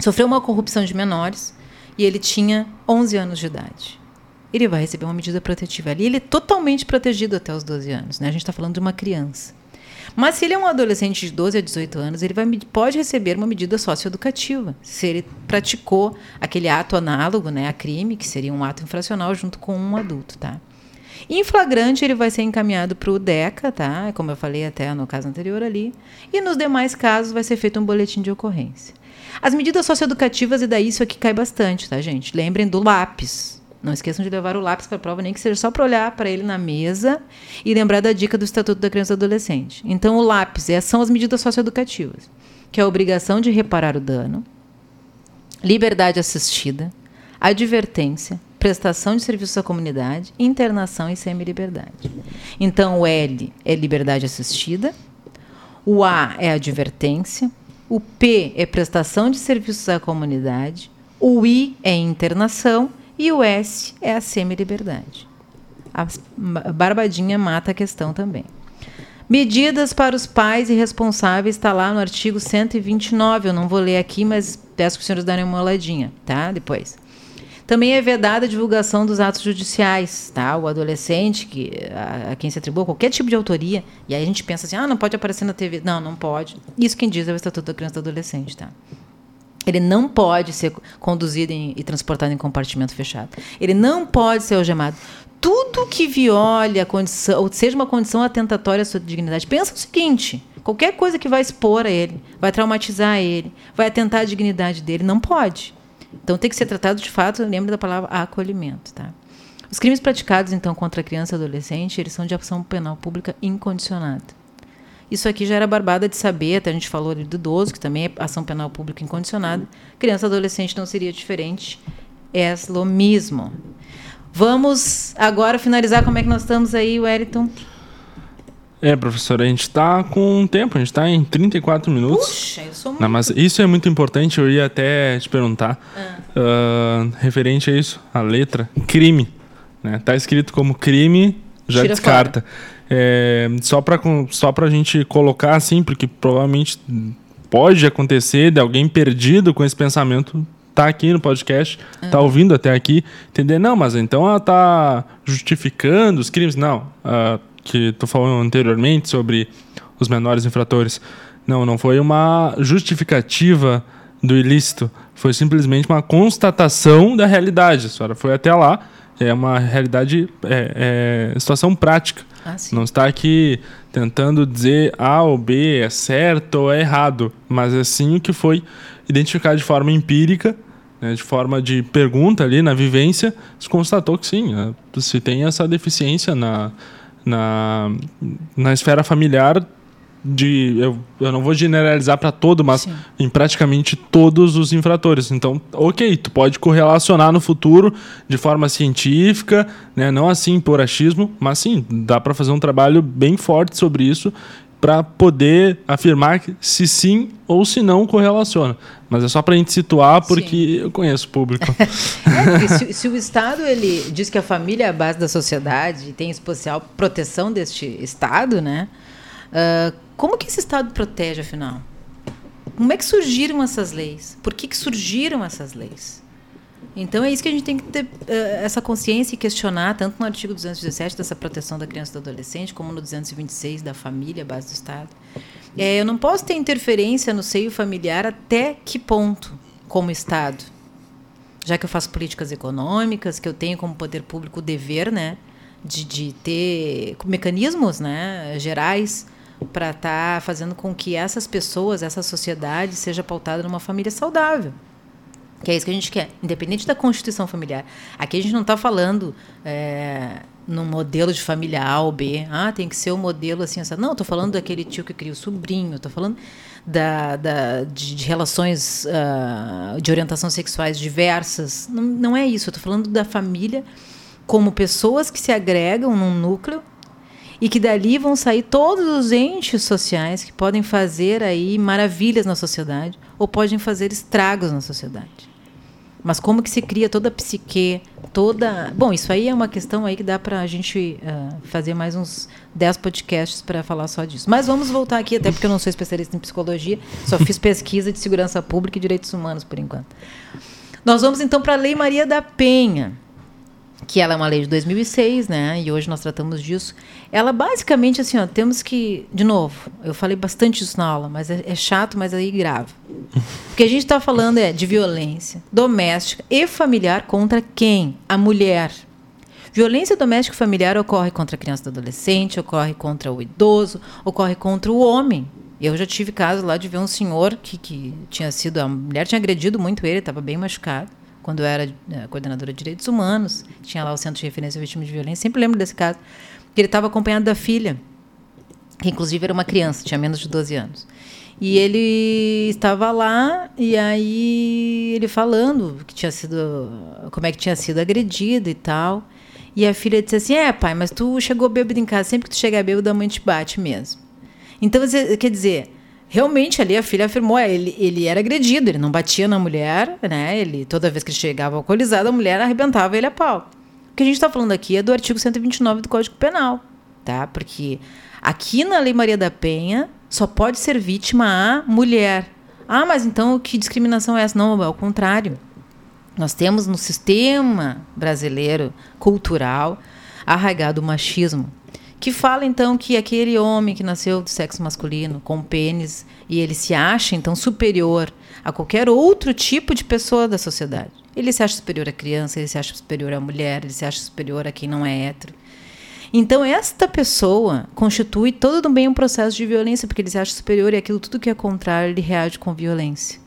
sofreu uma corrupção de menores e ele tinha 11 anos de idade. Ele vai receber uma medida protetiva ali. Ele é totalmente protegido até os 12 anos. Né? A gente está falando de uma criança. Mas se ele é um adolescente de 12 a 18 anos, ele vai, pode receber uma medida socioeducativa, se ele praticou aquele ato análogo né, a crime, que seria um ato infracional, junto com um adulto. Tá? Em flagrante, ele vai ser encaminhado para o DECA, tá? como eu falei até no caso anterior ali, e nos demais casos vai ser feito um boletim de ocorrência. As medidas socioeducativas, e daí isso aqui cai bastante, tá, gente? Lembrem do lápis. Não esqueçam de levar o lápis para a prova, nem que seja só para olhar para ele na mesa e lembrar da dica do Estatuto da Criança e Adolescente. Então, o lápis é, são as medidas socioeducativas, que é a obrigação de reparar o dano, liberdade assistida, advertência, prestação de serviços à comunidade, internação e semi-liberdade. Então, o L é liberdade assistida, o A é advertência, o P é prestação de serviços à comunidade, o I é internação e o S é a semi-liberdade. A barbadinha mata a questão também. Medidas para os pais e responsáveis está lá no artigo 129. Eu não vou ler aqui, mas peço que os senhores darem uma olhadinha, tá? Depois. Também é vedada a divulgação dos atos judiciais, tá? O adolescente que a, a, quem se atribua qualquer tipo de autoria, e aí a gente pensa assim: "Ah, não pode aparecer na TV". Não, não pode. Isso quem diz é o Estatuto da Criança e do Adolescente, tá? Ele não pode ser conduzido em, e transportado em compartimento fechado. Ele não pode ser algemado. Tudo que viole a condição, ou seja uma condição atentatória à sua dignidade. Pensa o seguinte: qualquer coisa que vai expor a ele, vai traumatizar ele, vai atentar à dignidade dele, não pode. Então tem que ser tratado de fato, lembre da palavra acolhimento, tá? Os crimes praticados então contra a criança e adolescente, eles são de ação penal pública incondicionada. Isso aqui já era barbada de saber, até a gente falou ali do idoso, que também é ação penal pública incondicionada. Criança e adolescente não seria diferente. É o mesmo. Vamos agora finalizar como é que nós estamos aí, Wellington. É, professora, a gente está com um tempo, a gente está em 34 minutos. Puxa, eu sou muito... Não, mas isso é muito importante, eu ia até te perguntar. Ah. Uh, referente a isso, a letra, crime. Né? Tá escrito como crime, já Tira descarta. Fora. É, só para só a gente colocar assim, porque provavelmente pode acontecer de alguém perdido com esse pensamento tá aqui no podcast, uhum. tá ouvindo até aqui, entender, não, mas então ela tá justificando os crimes. Não, uh, que tu falou anteriormente sobre os menores infratores. Não, não foi uma justificativa do ilícito, foi simplesmente uma constatação da realidade. A senhora foi até lá, é uma realidade, é, é situação prática. Ah, não está aqui tentando dizer A ou B é certo ou é errado, mas é sim o que foi identificado de forma empírica, né, de forma de pergunta ali na vivência, se constatou que sim, né, se tem essa deficiência na, na, na esfera familiar de eu, eu não vou generalizar para todo, mas sim. em praticamente todos os infratores. Então, ok, tu pode correlacionar no futuro de forma científica, né, não assim por achismo, mas sim, dá para fazer um trabalho bem forte sobre isso para poder afirmar se sim ou se não correlaciona. Mas é só para a gente situar, porque sim. eu conheço o público. é, se, se, o Estado ele diz que a família é a base da sociedade e tem especial proteção deste Estado, né? Uh, como que esse Estado protege, afinal? Como é que surgiram essas leis? Por que, que surgiram essas leis? Então é isso que a gente tem que ter uh, essa consciência e questionar, tanto no artigo 217 dessa proteção da criança e do adolescente, como no 226 da família, base do Estado. É, eu não posso ter interferência no seio familiar até que ponto, como Estado? Já que eu faço políticas econômicas, que eu tenho como poder público o dever né, de, de ter mecanismos né, gerais para estar tá fazendo com que essas pessoas, essa sociedade, seja pautada numa família saudável. Que é isso que a gente quer, independente da constituição familiar. Aqui a gente não está falando é, num modelo de família A ou B. Ah, tem que ser o um modelo assim, assim. Não, estou falando daquele tio que cria o sobrinho, estou falando da, da, de, de relações uh, de orientação sexuais diversas. Não, não é isso. Estou falando da família como pessoas que se agregam num núcleo e que dali vão sair todos os entes sociais que podem fazer aí maravilhas na sociedade ou podem fazer estragos na sociedade. Mas como que se cria toda a psique, toda... Bom, isso aí é uma questão aí que dá para a gente uh, fazer mais uns 10 podcasts para falar só disso. Mas vamos voltar aqui, até porque eu não sou especialista em psicologia, só fiz pesquisa de segurança pública e direitos humanos por enquanto. Nós vamos então para a Lei Maria da Penha que ela é uma lei de 2006, né? E hoje nós tratamos disso. Ela basicamente assim, ó, temos que, de novo, eu falei bastante isso na aula, mas é, é chato, mas aí grave. O que a gente está falando é de violência doméstica e familiar contra quem? A mulher. Violência doméstica e familiar ocorre contra a criança e adolescente, ocorre contra o idoso, ocorre contra o homem. Eu já tive caso lá de ver um senhor que, que tinha sido. A mulher tinha agredido muito ele, estava bem machucado quando eu era eh, coordenadora de direitos humanos, tinha lá o Centro de Referência Vítimas de Violência, sempre lembro desse caso, que ele estava acompanhado da filha, que inclusive era uma criança, tinha menos de 12 anos. E ele estava lá e aí ele falando que tinha sido como é que tinha sido agredido e tal. E a filha disse assim: "É, pai, mas tu chegou bêbado em casa, sempre que tu chega bêbado a mãe te bate mesmo". Então, quer dizer, realmente ali a filha afirmou, é, ele, ele era agredido, ele não batia na mulher, né? Ele toda vez que ele chegava alcoolizado, a mulher arrebentava ele a pau. O que a gente está falando aqui é do artigo 129 do Código Penal, tá? Porque aqui na Lei Maria da Penha só pode ser vítima a mulher. Ah, mas então que discriminação é essa? Não, é o contrário. Nós temos no sistema brasileiro cultural arraigado o machismo que fala então que aquele homem que nasceu do sexo masculino, com pênis, e ele se acha então superior a qualquer outro tipo de pessoa da sociedade. Ele se acha superior à criança, ele se acha superior à mulher, ele se acha superior a quem não é hétero. Então, esta pessoa constitui todo também um processo de violência, porque ele se acha superior e aquilo tudo que é contrário, ele reage com violência.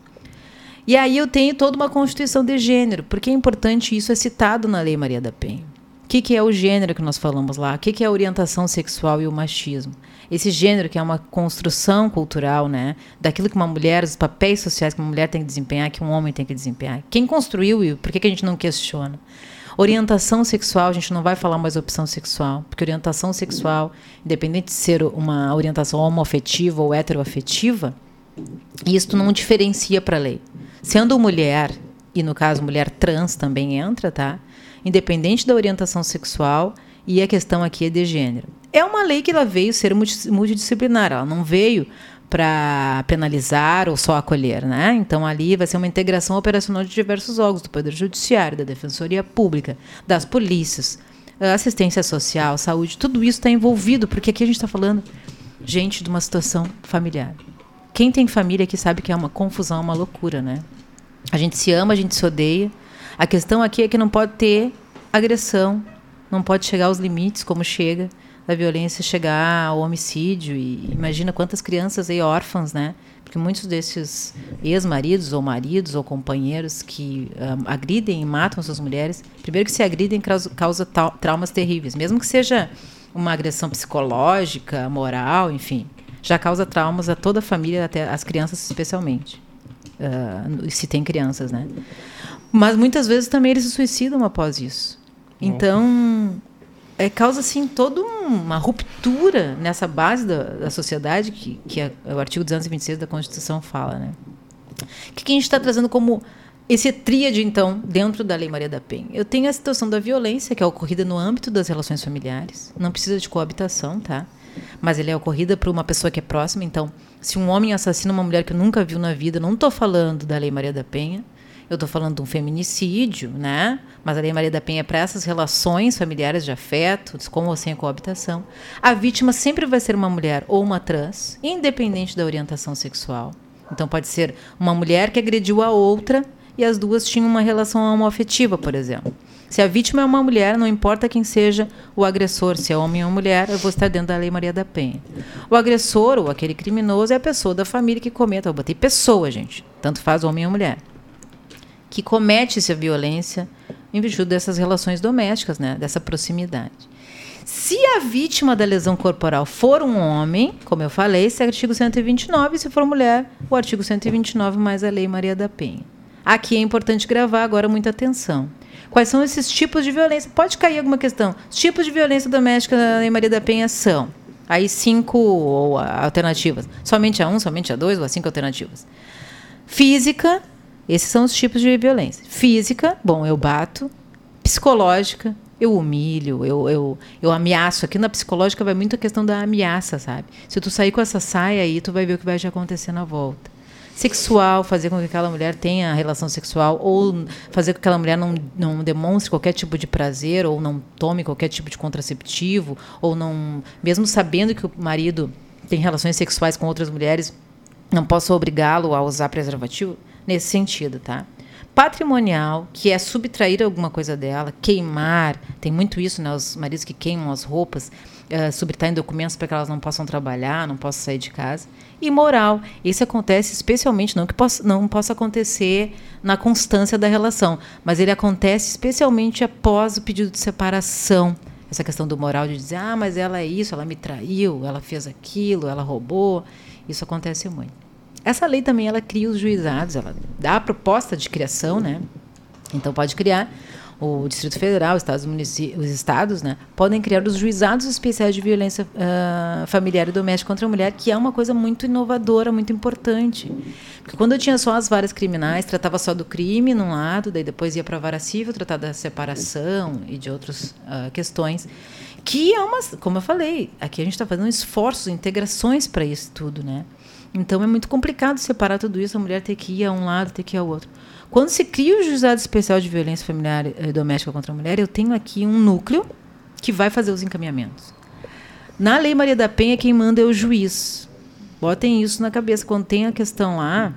E aí eu tenho toda uma constituição de gênero, porque é importante isso é citado na Lei Maria da Penha que, que é o gênero que nós falamos lá? O que, que é a orientação sexual e o machismo? Esse gênero que é uma construção cultural, né? Daquilo que uma mulher, os papéis sociais que uma mulher tem que desempenhar, que um homem tem que desempenhar. Quem construiu e por que, que a gente não questiona? Orientação sexual, a gente não vai falar mais opção sexual, porque orientação sexual, independente de ser uma orientação homoafetiva ou heteroafetiva, isso não diferencia para a lei. Sendo mulher, e no caso mulher trans também entra, tá? Independente da orientação sexual, e a questão aqui é de gênero. É uma lei que ela veio ser multidisciplinar, ela não veio para penalizar ou só acolher, né? Então ali vai ser uma integração operacional de diversos órgãos do Poder Judiciário, da Defensoria Pública, das polícias, assistência social, saúde, tudo isso está envolvido, porque aqui a gente está falando, gente, de uma situação familiar. Quem tem família aqui sabe que é uma confusão, uma loucura, né? A gente se ama, a gente se odeia. A questão aqui é que não pode ter agressão, não pode chegar aos limites como chega da violência chegar ao homicídio e imagina quantas crianças aí órfãs, né? Porque muitos desses ex-maridos ou maridos ou companheiros que um, agridem e matam suas mulheres, primeiro que se agridem causa, causa traumas terríveis, mesmo que seja uma agressão psicológica, moral, enfim, já causa traumas a toda a família, até as crianças especialmente, uh, se tem crianças, né? Mas muitas vezes também eles se suicidam após isso. Então, é, causa assim toda uma ruptura nessa base da, da sociedade que, que o artigo 226 da Constituição fala, né? O que, que a gente está trazendo como esse tríade, então, dentro da Lei Maria da Penha? Eu tenho a situação da violência, que é ocorrida no âmbito das relações familiares. Não precisa de coabitação, tá? Mas ele é ocorrida por uma pessoa que é próxima. Então, se um homem assassina uma mulher que nunca viu na vida, não estou falando da Lei Maria da Penha. Eu estou falando de um feminicídio, né? Mas a Lei Maria da Penha é para essas relações familiares de afeto, com ou sem coabitação. A vítima sempre vai ser uma mulher ou uma trans, independente da orientação sexual. Então pode ser uma mulher que agrediu a outra e as duas tinham uma relação homoafetiva, por exemplo. Se a vítima é uma mulher, não importa quem seja o agressor, se é homem ou mulher, eu vou estar dentro da Lei Maria da Penha. O agressor ou aquele criminoso é a pessoa da família que cometa. Eu botei pessoa, gente. Tanto faz homem ou mulher que comete essa violência em virtude dessas relações domésticas, né, dessa proximidade. Se a vítima da lesão corporal for um homem, como eu falei, esse é o artigo 129, se for mulher, o artigo 129 mais a Lei Maria da Penha. Aqui é importante gravar agora muita atenção. Quais são esses tipos de violência? Pode cair alguma questão. Os tipos de violência doméstica da Lei Maria da Penha são aí cinco alternativas. Somente a um, somente a dois ou a cinco alternativas. Física, esses são os tipos de violência. Física, bom, eu bato. Psicológica, eu humilho, eu, eu, eu ameaço. Aqui na psicológica vai muito a questão da ameaça, sabe? Se tu sair com essa saia aí, tu vai ver o que vai te acontecer na volta. Sexual, fazer com que aquela mulher tenha relação sexual, ou fazer com que aquela mulher não, não demonstre qualquer tipo de prazer, ou não tome qualquer tipo de contraceptivo, ou não. Mesmo sabendo que o marido tem relações sexuais com outras mulheres, não posso obrigá-lo a usar preservativo nesse sentido, tá? Patrimonial, que é subtrair alguma coisa dela, queimar, tem muito isso, né? Os maridos que queimam as roupas, uh, subtraem documentos para que elas não possam trabalhar, não possam sair de casa. E moral, isso acontece especialmente, não que possa, não possa acontecer na constância da relação, mas ele acontece especialmente após o pedido de separação. Essa questão do moral de dizer, ah, mas ela é isso, ela me traiu, ela fez aquilo, ela roubou. Isso acontece muito. Essa lei também ela cria os juizados, ela dá a proposta de criação, né? Então pode criar o Distrito Federal, os estados, os estados, né, podem criar os juizados especiais de violência uh, familiar e doméstica contra a mulher, que é uma coisa muito inovadora, muito importante. Porque quando eu tinha só as varas criminais, tratava só do crime num lado, daí depois ia para a vara civil, tratar da separação e de outras uh, questões, que é uma, como eu falei, aqui a gente está fazendo esforços, integrações para isso tudo, né? Então é muito complicado separar tudo isso, a mulher ter que ir a um lado, ter que ir ao outro. Quando se cria o juizado especial de violência familiar e doméstica contra a mulher, eu tenho aqui um núcleo que vai fazer os encaminhamentos. Na Lei Maria da Penha, quem manda é o juiz. Botem isso na cabeça. Quando tem a questão lá,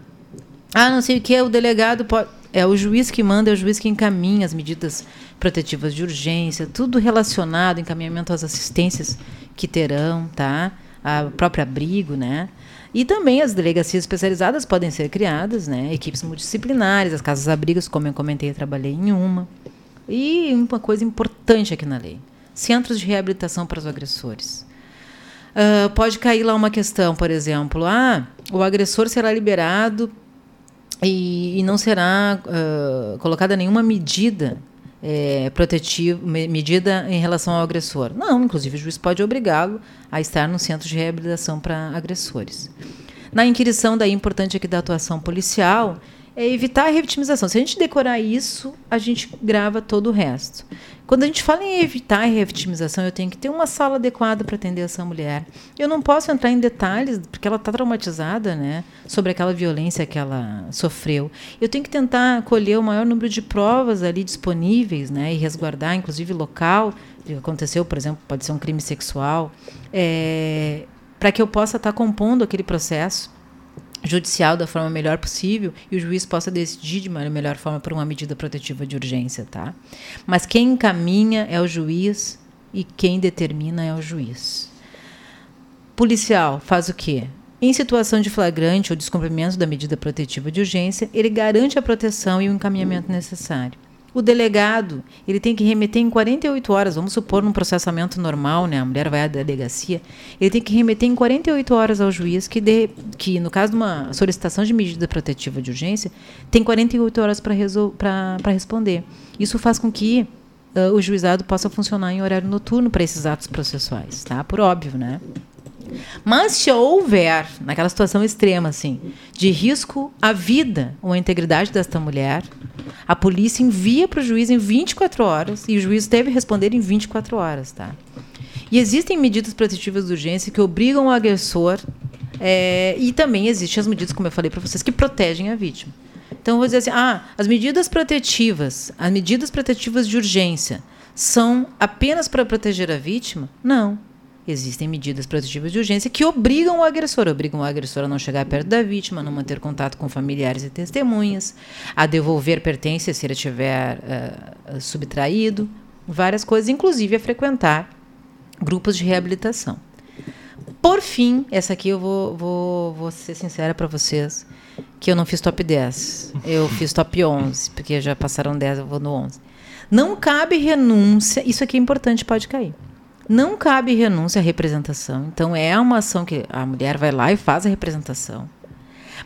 ah, não sei o que, é o delegado pode. É o juiz que manda, é o juiz que encaminha as medidas protetivas de urgência, tudo relacionado, encaminhamento às assistências que terão, tá? A própria abrigo, né? E também as delegacias especializadas podem ser criadas, né? equipes multidisciplinares, as casas-abrigos, como eu comentei, eu trabalhei em uma. E uma coisa importante aqui na lei: centros de reabilitação para os agressores. Uh, pode cair lá uma questão, por exemplo, ah, o agressor será liberado e, e não será uh, colocada nenhuma medida é, protetiva, medida em relação ao agressor. Não, inclusive o juiz pode obrigá-lo a estar no centro de reabilitação para agressores. Na inquirição, daí importante aqui da atuação policial, é evitar a revitimização. Se a gente decorar isso, a gente grava todo o resto. Quando a gente fala em evitar a revitimização, eu tenho que ter uma sala adequada para atender essa mulher. Eu não posso entrar em detalhes, porque ela está traumatizada né, sobre aquela violência que ela sofreu. Eu tenho que tentar colher o maior número de provas ali disponíveis né, e resguardar, inclusive local. Aconteceu, por exemplo, pode ser um crime sexual, é, para que eu possa estar tá compondo aquele processo judicial da forma melhor possível e o juiz possa decidir de uma melhor forma por uma medida protetiva de urgência, tá? Mas quem encaminha é o juiz e quem determina é o juiz. Policial faz o quê? Em situação de flagrante ou descumprimento da medida protetiva de urgência, ele garante a proteção e o encaminhamento necessário. O delegado, ele tem que remeter em 48 horas, vamos supor num processamento normal, né, a mulher vai à delegacia, ele tem que remeter em 48 horas ao juiz que, de, que no caso de uma solicitação de medida protetiva de urgência, tem 48 horas para responder. Isso faz com que uh, o juizado possa funcionar em horário noturno para esses atos processuais, tá? Por óbvio, né? Mas se houver, naquela situação extrema, assim, de risco à vida ou à integridade desta mulher, a polícia envia para o juiz em 24 horas e o juiz deve responder em 24 horas, tá? E existem medidas protetivas de urgência que obrigam o agressor é, e também existem as medidas, como eu falei para vocês, que protegem a vítima. Então, eu vou dizer assim, ah, as medidas protetivas, as medidas protetivas de urgência são apenas para proteger a vítima? Não. Existem medidas protetivas de urgência que obrigam o agressor, obrigam o agressor a não chegar perto da vítima, a não manter contato com familiares e testemunhas, a devolver pertences se ele tiver uh, subtraído, várias coisas, inclusive a frequentar grupos de reabilitação. Por fim, essa aqui eu vou, vou, vou ser sincera para vocês, que eu não fiz top 10, eu fiz top 11, porque já passaram 10, eu vou no 11. Não cabe renúncia, isso aqui é importante, pode cair não cabe renúncia à representação. Então é uma ação que a mulher vai lá e faz a representação.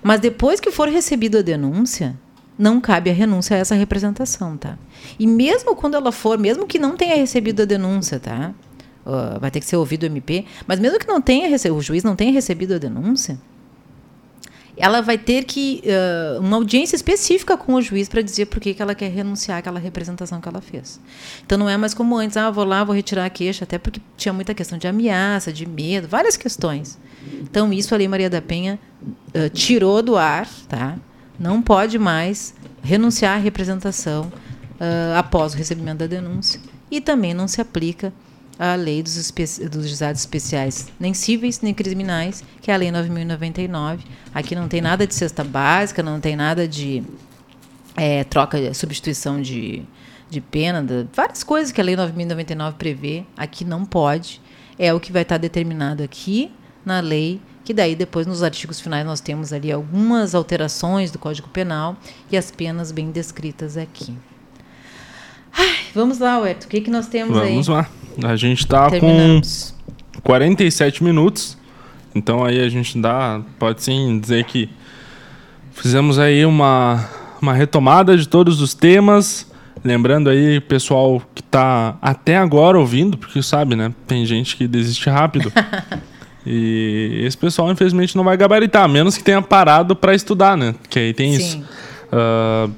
Mas depois que for recebida a denúncia, não cabe a renúncia a essa representação, tá? E mesmo quando ela for, mesmo que não tenha recebido a denúncia, tá? Uh, vai ter que ser ouvido o MP, mas mesmo que não tenha o juiz não tenha recebido a denúncia, ela vai ter que uh, uma audiência específica com o juiz para dizer por que, ela quer renunciar àquela representação que ela fez. Então não é mais como antes, ah, vou lá, vou retirar a queixa, até porque tinha muita questão de ameaça, de medo, várias questões. Então isso a Lei Maria da Penha uh, tirou do ar, tá? Não pode mais renunciar à representação uh, após o recebimento da denúncia. E também não se aplica a lei dos, dos juizados especiais, nem cíveis nem criminais, que é a lei 9099. Aqui não tem nada de cesta básica, não tem nada de é, troca, substituição de, de pena, de, várias coisas que a lei 9099 prevê. Aqui não pode. É o que vai estar determinado aqui na lei que daí depois nos artigos finais nós temos ali algumas alterações do Código Penal e as penas bem descritas aqui. Ai, vamos lá, Huerto, o que, que nós temos vamos aí? Vamos lá. A gente está com 47 minutos. Então aí a gente dá, pode sim dizer que fizemos aí uma, uma retomada de todos os temas. Lembrando aí, pessoal que está até agora ouvindo, porque sabe, né? Tem gente que desiste rápido. e esse pessoal, infelizmente, não vai gabaritar, a menos que tenha parado para estudar, né? Que aí tem Sim. isso. Uh,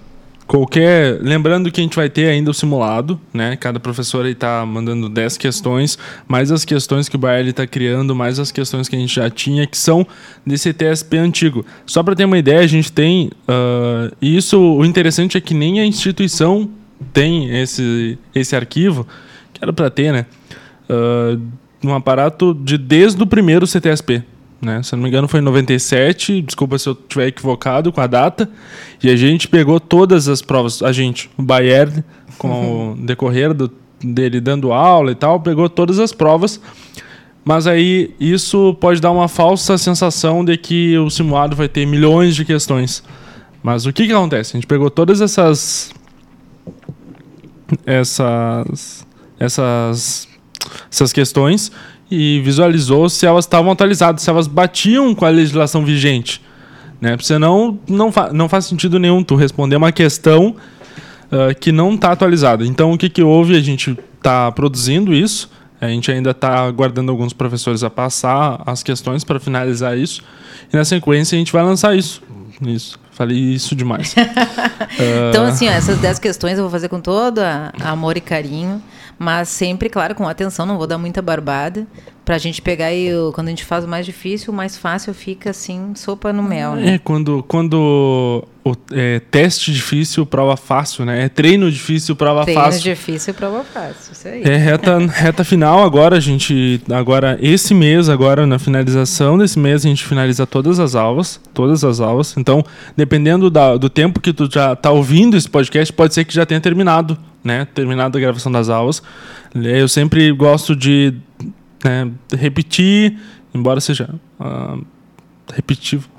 Qualquer. Lembrando que a gente vai ter ainda o simulado, né? Cada professor aí tá mandando 10 questões, mais as questões que o Baeli está criando, mais as questões que a gente já tinha, que são desse TSP antigo. Só para ter uma ideia, a gente tem. Uh, isso, o interessante é que nem a instituição tem esse, esse arquivo, que era para ter, né? Uh, um aparato de desde o primeiro CTSP. Né? Se não me engano, foi em 97. Desculpa se eu estiver equivocado com a data. E a gente pegou todas as provas. A gente, o Bayern, com o decorrer do, dele dando aula e tal, pegou todas as provas. Mas aí isso pode dar uma falsa sensação de que o simulado vai ter milhões de questões. Mas o que, que acontece? A gente pegou todas essas. Essas. Essas. Essas questões e visualizou se elas estavam atualizadas, se elas batiam com a legislação vigente. Né? Porque senão não, fa não faz sentido nenhum tu responder uma questão uh, que não está atualizada. Então o que, que houve? A gente está produzindo isso, a gente ainda está aguardando alguns professores a passar as questões para finalizar isso. E na sequência a gente vai lançar isso. Isso. Falei isso demais. então, assim, ó, essas 10 questões eu vou fazer com todo a- amor e carinho, mas sempre, claro, com atenção, não vou dar muita barbada, pra gente pegar e quando a gente faz o mais difícil, o mais fácil fica assim, sopa no mel, né? É, quando, quando o é, teste difícil, prova fácil, né? É treino difícil, prova Treino fácil. difícil, prova fácil, isso aí. É reta, reta final agora, a gente. Agora, esse mês, agora, na finalização desse mês, a gente finaliza todas as aulas. Todas as aulas. Então, dependendo da- do tempo que tu já tá ouvindo esse podcast, pode ser que já tenha terminado, né? Terminado a gravação das aulas. Eu sempre gosto de né, repetir, embora seja. ah, repetitivo.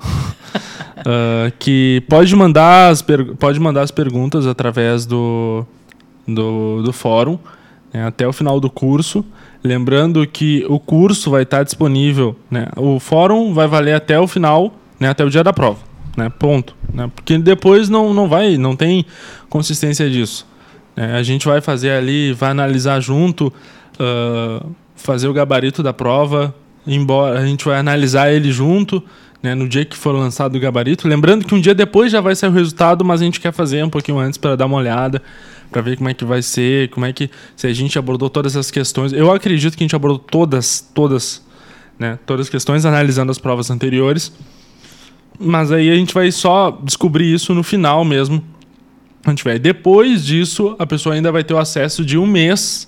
Ah, que pode mandar, as pode mandar as perguntas através do, do, do fórum né, até o final do curso. Lembrando que o curso vai estar disponível, né, o fórum vai valer até o final, né, até o dia da prova, né, ponto. Né, porque depois não, não vai, não tem consistência disso. né. a gente vai fazer ali, vai analisar junto, ah, fazer o gabarito da prova, embora a gente vai analisar ele junto, né, no dia que for lançado o gabarito. Lembrando que um dia depois já vai sair o resultado, mas a gente quer fazer um pouquinho antes para dar uma olhada, para ver como é que vai ser, como é que se a gente abordou todas as questões. Eu acredito que a gente abordou todas, todas, né, todas as questões analisando as provas anteriores. Mas aí a gente vai só descobrir isso no final mesmo. A gente vai. Depois disso, a pessoa ainda vai ter o acesso de um mês.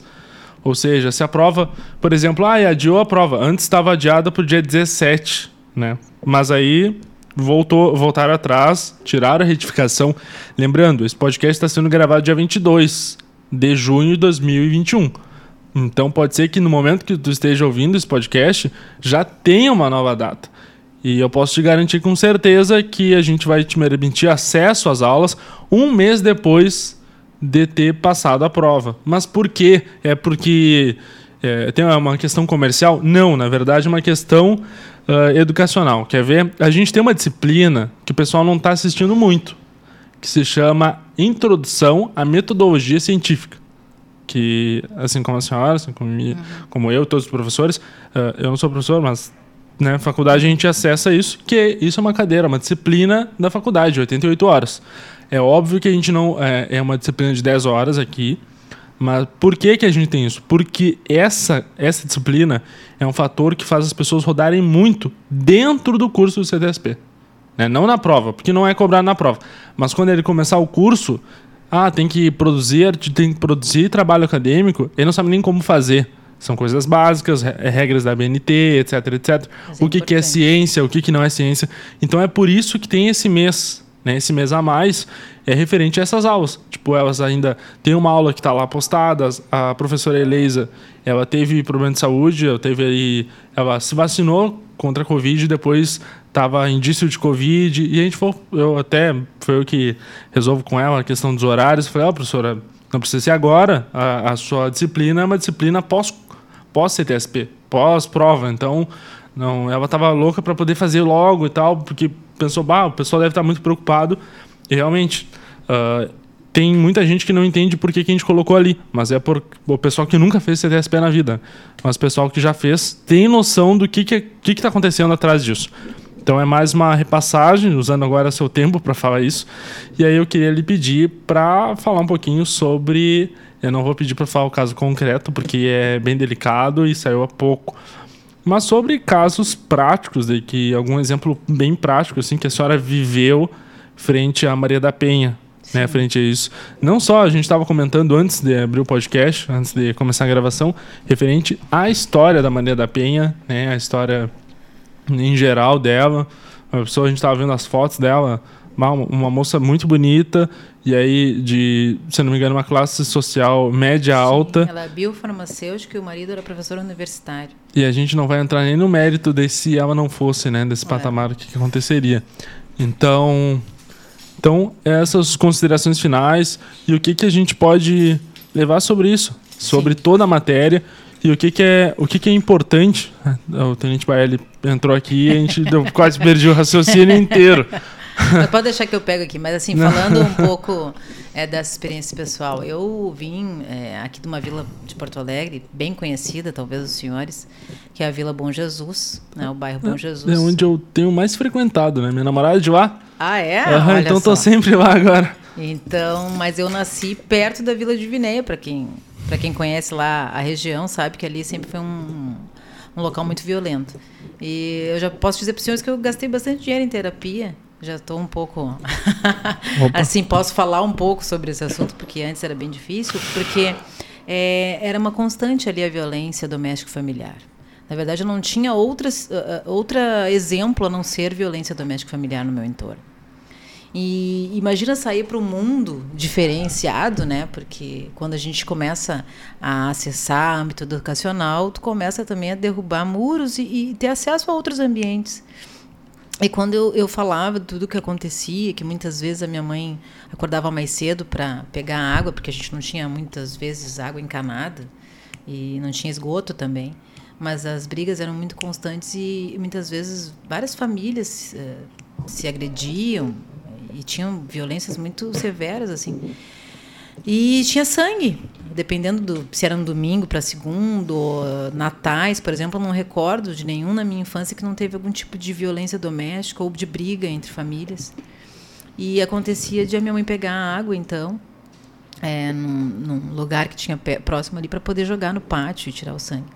Ou seja, se a prova, por exemplo, ah, adiou a prova. Antes estava adiada para o dia 17, né? Mas aí voltou, voltaram atrás, tiraram a retificação. Lembrando, esse podcast está sendo gravado dia 22 de junho de 2021. Então pode ser que no momento que tu esteja ouvindo esse podcast já tenha uma nova data. E eu posso te garantir com certeza que a gente vai te permitir acesso às aulas um mês depois de ter passado a prova. Mas por quê? É porque é, tem uma questão comercial? Não, na verdade é uma questão ah, educacional. Quer ver? A gente tem uma disciplina que o pessoal não está assistindo muito, que se chama Introdução à Metodologia Científica que, assim como a senhora, assim como, mi- como eu, todos os professores, eh, eu não sou professor, mas na faculdade a gente acessa isso, que isso é uma cadeira, uma disciplina da faculdade, 88 horas. É óbvio que a gente não. É, é uma disciplina de 10 horas aqui, mas por que, que a gente tem isso? Porque essa, essa disciplina é um fator que faz as pessoas rodarem muito dentro do curso do CTSP. Né? Não na prova, porque não é cobrado na prova. Mas quando ele começar o curso, ah, tem que produzir, tem que produzir trabalho acadêmico, ele não sabe nem como fazer. São coisas básicas, re- regras da BNT, etc, etc. Mas é o que, que é ciência, o que, que não é ciência. Então é por isso que tem esse mês, né? Esse mês a mais é referente a essas aulas. Tipo, elas ainda tem uma aula que está lá postada. A professora Eleisa, ela teve problema de saúde, ela teve aí, ela se vacinou contra a Covid, depois tava indício de Covid e a gente foi, eu até foi eu que resolvo com ela a questão dos horários. Falei, ó, professora, não precisa ser agora. A, a sua disciplina é uma disciplina pós pós CTSP, pós prova. Então, não, ela tava louca para poder fazer logo e tal, porque pensou, bah, o pessoal deve estar muito preocupado. E realmente, ah, tem muita gente que não entende por que, que a gente colocou ali, mas é por o pessoal que nunca fez CTSP na vida. Mas o pessoal que já fez tem noção do que que que está acontecendo atrás disso. Então é mais uma repassagem, usando agora seu tempo para falar isso. E aí eu queria lhe pedir para falar um pouquinho sobre. Eu não vou pedir para falar o caso concreto, porque é bem delicado e saiu há pouco. Mas sobre casos práticos, de que algum exemplo bem prático assim que a senhora viveu frente a Maria da Penha, né, frente a isso. Não só a gente estava comentando antes de abrir o podcast, antes de começar a gravação, referente à história da Maria da Penha, né, a história em geral dela. A pessoa, a gente estava vendo as fotos dela, uma, moça muito bonita, e aí de, se não me engano, uma classe social média alta. Ela é biofarmacêutica e o marido era professor universitário. E a gente não vai entrar nem no mérito de se ela não fosse, né, desse patamar, o que, que aconteceria. Então, então, essas considerações finais e o que, que a gente pode levar sobre isso, sobre toda a matéria e o que, que é o que, que é importante. O Tenente Baelli entrou aqui e a gente deu, quase perdi o raciocínio inteiro. Pode deixar que eu pego aqui, mas assim, falando um pouco é, dessa experiência pessoal, eu vim é, aqui de uma vila de Porto Alegre, bem conhecida, talvez os senhores, que é a Vila Bom Jesus, né, o bairro Bom Jesus. É onde eu tenho mais frequentado, né? Minha namorada é de lá. Ah, é? Uhum, então só. tô sempre lá agora. Então, mas eu nasci perto da Vila de Vineia, para quem, pra quem conhece lá a região, sabe que ali sempre foi um, um local muito violento. E eu já posso dizer para os senhores que eu gastei bastante dinheiro em terapia. Já estou um pouco. assim, posso falar um pouco sobre esse assunto, porque antes era bem difícil, porque é, era uma constante ali a violência doméstica-familiar. Na verdade, eu não tinha outras, uh, outra exemplo a não ser violência doméstica-familiar no meu entorno. E imagina sair para um mundo diferenciado, né? Porque quando a gente começa a acessar âmbito educacional, tu começa também a derrubar muros e, e ter acesso a outros ambientes. E quando eu, eu falava tudo o que acontecia, que muitas vezes a minha mãe acordava mais cedo para pegar água, porque a gente não tinha muitas vezes água encanada e não tinha esgoto também. Mas as brigas eram muito constantes e muitas vezes várias famílias uh, se agrediam, e tinham violências muito severas assim. E tinha sangue, dependendo do se era um domingo para segundo, natais, por exemplo, eu não recordo de nenhum na minha infância que não teve algum tipo de violência doméstica ou de briga entre famílias. E acontecia de a minha mãe pegar água, então, é, num, num, lugar que tinha próximo ali para poder jogar no pátio e tirar o sangue.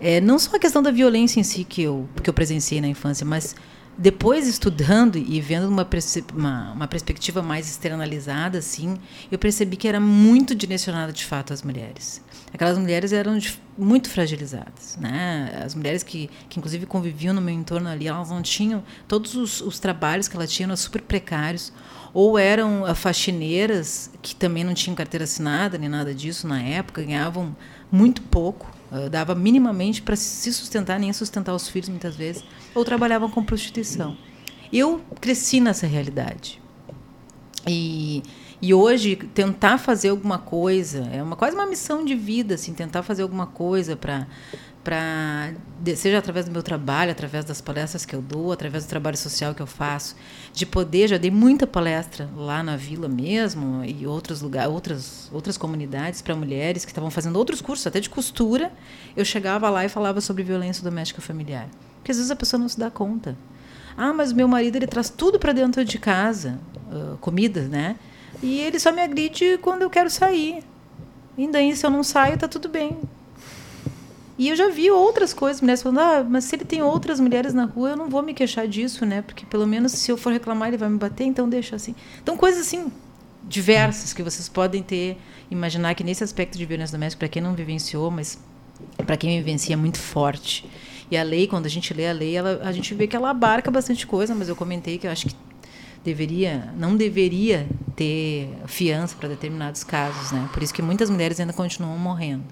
É, não só a questão da violência em si que eu, que eu presenciei na infância, mas depois estudando e vendo uma, uma, uma, perspectiva mais externalizada, assim, eu percebi que era muito direcionada de fato às mulheres. Aquelas mulheres eram muito fragilizadas, né? As mulheres que, que inclusive conviviam no meu entorno ali, elas não tinham todos os, os trabalhos que elas tinham eram super precários, ou eram uh, faxineiras que também não tinham carteira assinada nem nada disso na época, ganhavam muito pouco, uh, dava minimamente para se sustentar, nem sustentar os filhos muitas vezes ou trabalhavam com prostituição. Eu cresci nessa realidade. E, e hoje tentar fazer alguma coisa é uma quase uma missão de vida, assim, tentar fazer alguma coisa para para seja através do meu trabalho, através das palestras que eu dou, através do trabalho social que eu faço, de poder já dei muita palestra lá na vila mesmo e outros lugares, outras outras comunidades para mulheres que estavam fazendo outros cursos, até de costura. Eu chegava lá e falava sobre violência doméstica familiar. Porque às vezes a pessoa não se dá conta. Ah, mas meu marido ele traz tudo para dentro de casa, uh, comida, né? E ele só me agride quando eu quero sair. E daí, se eu não saio, tá tudo bem. E eu já vi outras coisas, mulheres falando, ah, mas se ele tem outras mulheres na rua, eu não vou me queixar disso, né? Porque pelo menos se eu for reclamar, ele vai me bater, então deixa assim. Então, coisas assim, diversas que vocês podem ter, imaginar que nesse aspecto de violência doméstica, para quem não vivenciou, mas para quem vivencia, é muito forte. E a lei, quando a gente lê a lei, ela, a gente vê que ela abarca bastante coisa, mas eu comentei que eu acho que deveria, não deveria ter fiança para determinados casos, né? Por isso que muitas mulheres ainda continuam morrendo.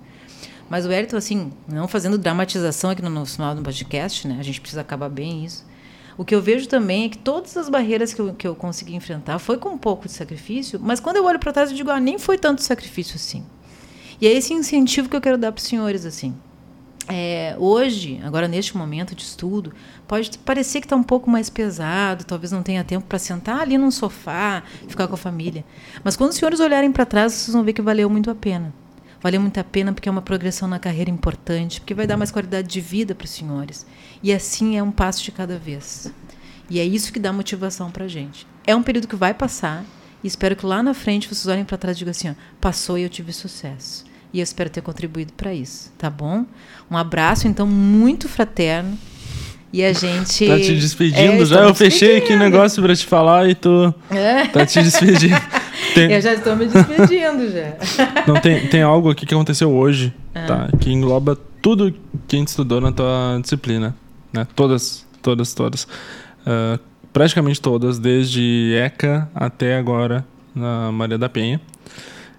Mas o Wellington, assim, não fazendo dramatização aqui no nosso final do podcast, né? A gente precisa acabar bem isso. O que eu vejo também é que todas as barreiras que eu, que eu consegui enfrentar foi com um pouco de sacrifício, mas quando eu olho para trás eu digo, ah, nem foi tanto sacrifício assim. E é esse incentivo que eu quero dar para os senhores, assim. É, hoje, agora neste momento de estudo, pode parecer que está um pouco mais pesado, talvez não tenha tempo para sentar ali num sofá, ficar com a família. Mas quando os senhores olharem para trás, vocês vão ver que valeu muito a pena. Valeu muito a pena porque é uma progressão na carreira importante, porque vai dar mais qualidade de vida para os senhores. E assim é um passo de cada vez. E é isso que dá motivação para a gente. É um período que vai passar e espero que lá na frente vocês olhem para trás e digam assim: ó, passou e eu tive sucesso. E eu espero ter contribuído para isso, tá bom? Um abraço, então, muito fraterno. E a gente. Tá te despedindo é, já? Eu fechei aqui o negócio para te falar e tu. É. Tá te despedindo. Tem... Eu já estou me despedindo já. Não, tem, tem algo aqui que aconteceu hoje, ah. tá? Que engloba tudo que a gente estudou na tua disciplina. Né? Todas, todas, todas. Uh, praticamente todas, desde ECA até agora na Maria da Penha.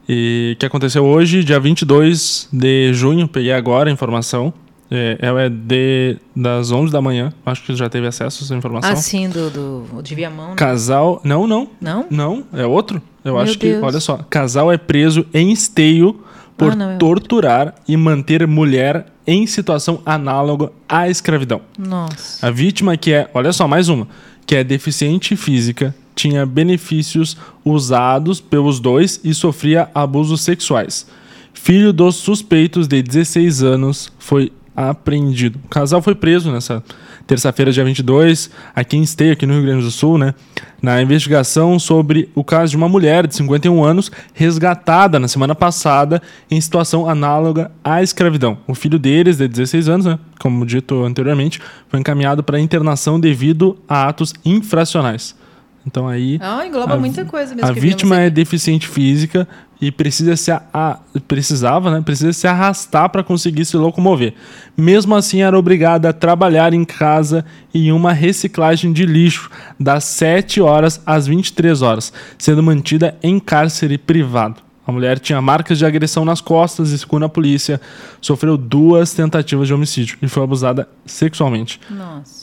E que aconteceu hoje, dia 22 de junho, peguei agora a informação. É, ela é de, das 11 da manhã. Acho que já teve acesso a essa informação. Ah, sim, do, do de Viamão. Né? Casal. Não, não. Não? Não, é outro. Eu Meu acho Deus. que. Olha só. Casal é preso em esteio por ah, não, torturar e manter mulher em situação análoga à escravidão. Nossa. A vítima que é. Olha só, mais uma. Que é deficiente física, tinha benefícios usados pelos dois e sofria abusos sexuais. Filho dos suspeitos de 16 anos foi apreendido. O casal foi preso nessa, terça-feira, dia 22, aqui em Esteio, aqui no Rio Grande do Sul, né? Na investigação sobre o caso de uma mulher de 51 anos resgatada na semana passada em situação análoga à escravidão. O filho deles, de 16 anos, né? Como dito anteriormente, foi encaminhado para internação devido a atos infracionais. Então aí. Ah, engloba a, muita coisa mesmo. A vítima é deficiente física e precisa se a, a, precisava, né? Precisa se arrastar para conseguir se locomover. Mesmo assim, era obrigada a trabalhar em casa em uma reciclagem de lixo das 7 horas às 23 horas, sendo mantida em cárcere privado. A mulher tinha marcas de agressão nas costas e, segundo a polícia, sofreu duas tentativas de homicídio e foi abusada sexualmente. Nossa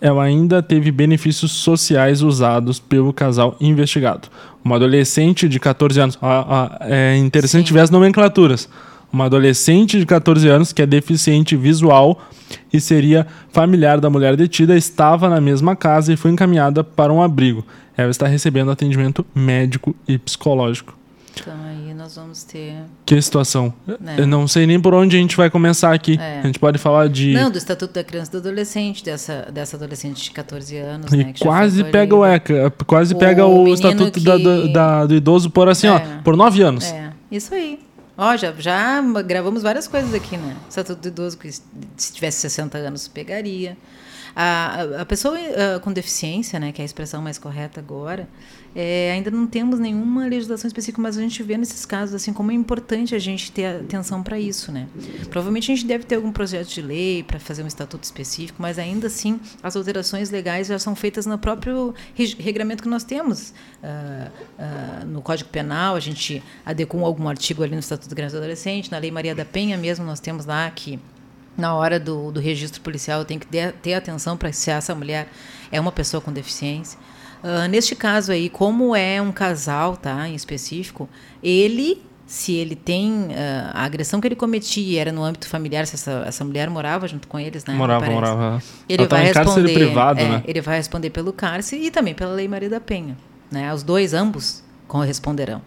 ela ainda teve benefícios sociais usados pelo casal investigado. Uma adolescente de 14 anos. é interessante Sim. ver as nomenclaturas. Uma adolescente de 14 anos que é deficiente visual e seria familiar da mulher detida estava na mesma casa e foi encaminhada para um abrigo. Ela está recebendo atendimento médico e psicológico. Então aí nós vamos ter. Que situação. Né? Eu não sei nem por onde a gente vai começar aqui. É. A gente pode falar de. Não, do Estatuto da Criança e do Adolescente, dessa, dessa adolescente de 14 anos. E né, quase pega o ECA, quase o pega o Estatuto que... da, da, do Idoso por assim, é. ó, por nove anos. É, isso aí. Ó, já, já gravamos várias coisas aqui, né? Estatuto do Idoso, que se tivesse 60 anos, pegaria. A, a pessoa uh, com deficiência, né, que é a expressão mais correta agora, é, ainda não temos nenhuma legislação específica, mas a gente vê nesses casos assim como é importante a gente ter atenção para isso, né? Provavelmente a gente deve ter algum projeto de lei para fazer um estatuto específico, mas ainda assim as alterações legais já são feitas no próprio regramento que nós temos uh, uh, no Código Penal. A gente adequou algum artigo ali no Estatuto do Criança e Adolescente, na Lei Maria da Penha mesmo nós temos lá que na hora do, do registro policial tem que ter, ter atenção para se essa mulher é uma pessoa com deficiência. Uh, neste caso aí, como é um casal, tá, em específico, ele, se ele tem uh, a agressão que ele cometia era no âmbito familiar, se essa, essa mulher morava junto com eles, né? Morava, morava. Ele Ela vai responder, privado, é, né? Ele vai responder pelo cárcere e também pela Lei Maria da Penha, né? Os dois, ambos, corresponderão.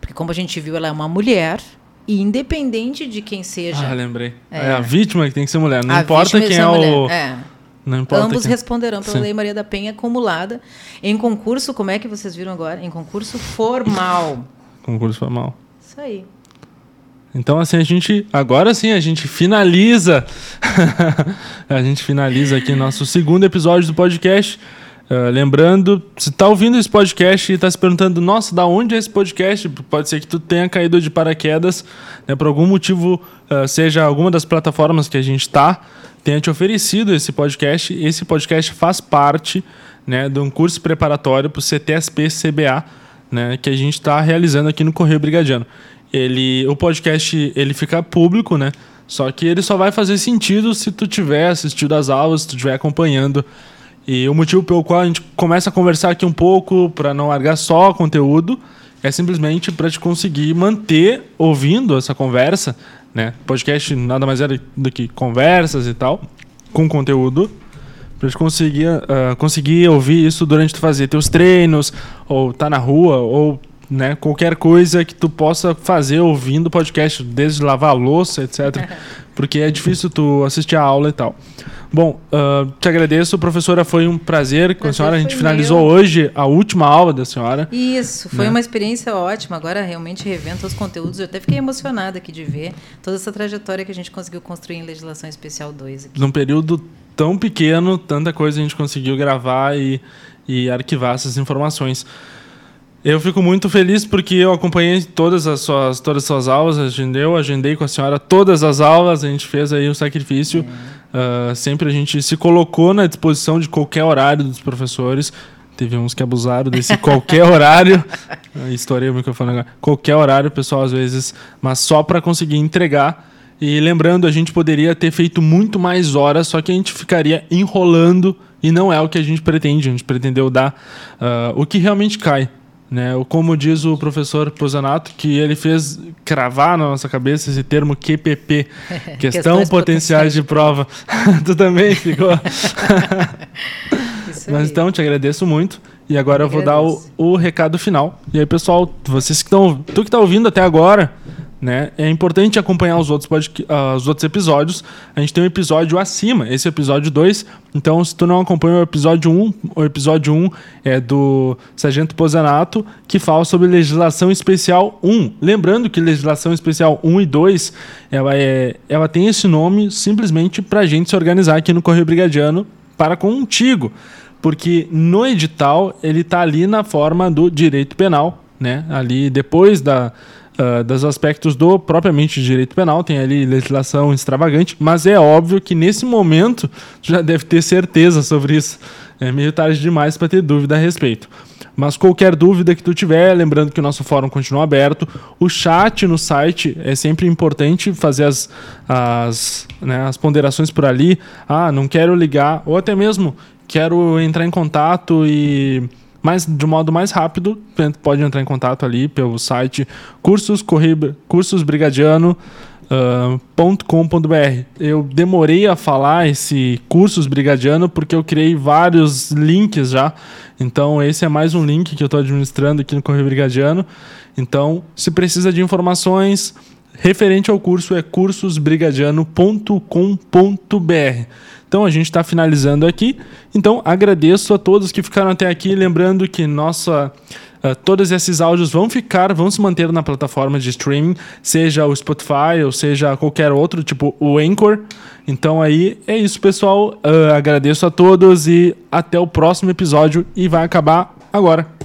Porque como a gente viu, ela é uma mulher, e independente de quem seja. Ah, lembrei. É, é a vítima que tem que ser mulher. Não importa quem é o. É. Não importa Ambos quem... responderão pela Sim. Lei Maria da Penha acumulada. Em concurso, como é que vocês viram agora? Em concurso formal. concurso formal. Isso aí. Então, assim, a gente. Agora sim, a gente finaliza. a gente finaliza aqui nosso segundo episódio do podcast. Uh, lembrando, se está ouvindo esse podcast e está se perguntando, nossa, da onde é esse podcast? Pode ser que tu tenha caído de paraquedas, né, por algum motivo, uh, seja alguma das plataformas que a gente está, tenha te oferecido esse podcast. Esse podcast faz parte né, de um curso preparatório para o CTSP-CBA, né, que a gente está realizando aqui no Correio Brigadiano. Ele, o podcast ele fica público, né? Só que ele só vai fazer sentido se tu tiver assistido as aulas, se tu estiver acompanhando e o motivo pelo qual a gente começa a conversar aqui um pouco, para não largar só conteúdo, é simplesmente para te conseguir manter ouvindo essa conversa, né? Podcast nada mais é do que conversas e tal, com conteúdo, para te conseguir, uh, conseguir ouvir isso durante tu fazer teus treinos, ou tá na rua, ou né, qualquer coisa que tu possa fazer ouvindo podcast, desde lavar a louça, etc. Porque é difícil tu assistir a aula e tal. Bom, uh, te agradeço, professora. Foi um prazer com a senhora. A gente finalizou meu. hoje a última aula da senhora. Isso, foi né? uma experiência ótima. Agora, realmente, revendo os conteúdos. Eu até fiquei emocionada aqui de ver toda essa trajetória que a gente conseguiu construir em Legislação Especial 2. Aqui. Num período tão pequeno, tanta coisa a gente conseguiu gravar e, e arquivar essas informações. Eu fico muito feliz porque eu acompanhei todas as suas, todas as suas aulas, agendei, eu agendei com a senhora todas as aulas, a gente fez aí o um sacrifício. É. Uh, sempre a gente se colocou na disposição de qualquer horário dos professores. Teve uns que abusaram desse qualquer horário. Estourei o microfone agora. Qualquer horário, pessoal, às vezes, mas só para conseguir entregar. E lembrando, a gente poderia ter feito muito mais horas, só que a gente ficaria enrolando e não é o que a gente pretende. A gente pretendeu dar uh, o que realmente cai. Né? Como diz o professor Posanato, que ele fez cravar na nossa cabeça esse termo QPP, Questão Potenciais de Prova. tu também ficou. Mas então, te agradeço muito. E agora eu, eu vou dar o, o, recado final. E aí, pessoal, vocês que estão. Tu que está ouvindo até agora, né? É importante acompanhar os outros, uh, os outros episódios. A gente tem um episódio acima, esse é episódio 2. Então, se tu não acompanha o episódio 1, um, o episódio 1 um é do Sargento Posanato, que fala sobre legislação especial 1. Lembrando que legislação especial 1 e 2, ela, é, ela tem esse nome simplesmente para a gente se organizar aqui no Correio Brigadiano para contigo. Porque no edital ele está ali na forma do direito penal, né? Ali depois da uh, dos aspectos do propriamente direito penal, tem ali legislação extravagante, mas é óbvio que nesse momento já deve ter certeza sobre isso. É meio tarde demais para ter dúvida a respeito. Mas qualquer dúvida que tu tiver, lembrando que o nosso fórum continua aberto, o chat no site é sempre importante fazer as, as, né, as ponderações por ali. Ah, não quero ligar, ou até mesmo quero entrar em contato e mas de modo mais rápido, pode entrar em contato ali pelo site cursos, cursosbrigadiano.com.br. Eu demorei a falar esse cursos brigadiano porque eu criei vários links já. Então esse é mais um link que eu estou administrando aqui no Correio Brigadiano. Então, se precisa de informações referente ao curso é cursosbrigadiano.com.br. Então a gente está finalizando aqui. Então agradeço a todos que ficaram até aqui. Lembrando que nossa. Uh, todos esses áudios vão ficar, vão se manter na plataforma de streaming, seja o Spotify ou seja qualquer outro, tipo o Anchor. Então aí é isso, pessoal. Uh, agradeço a todos e até o próximo episódio e vai acabar agora.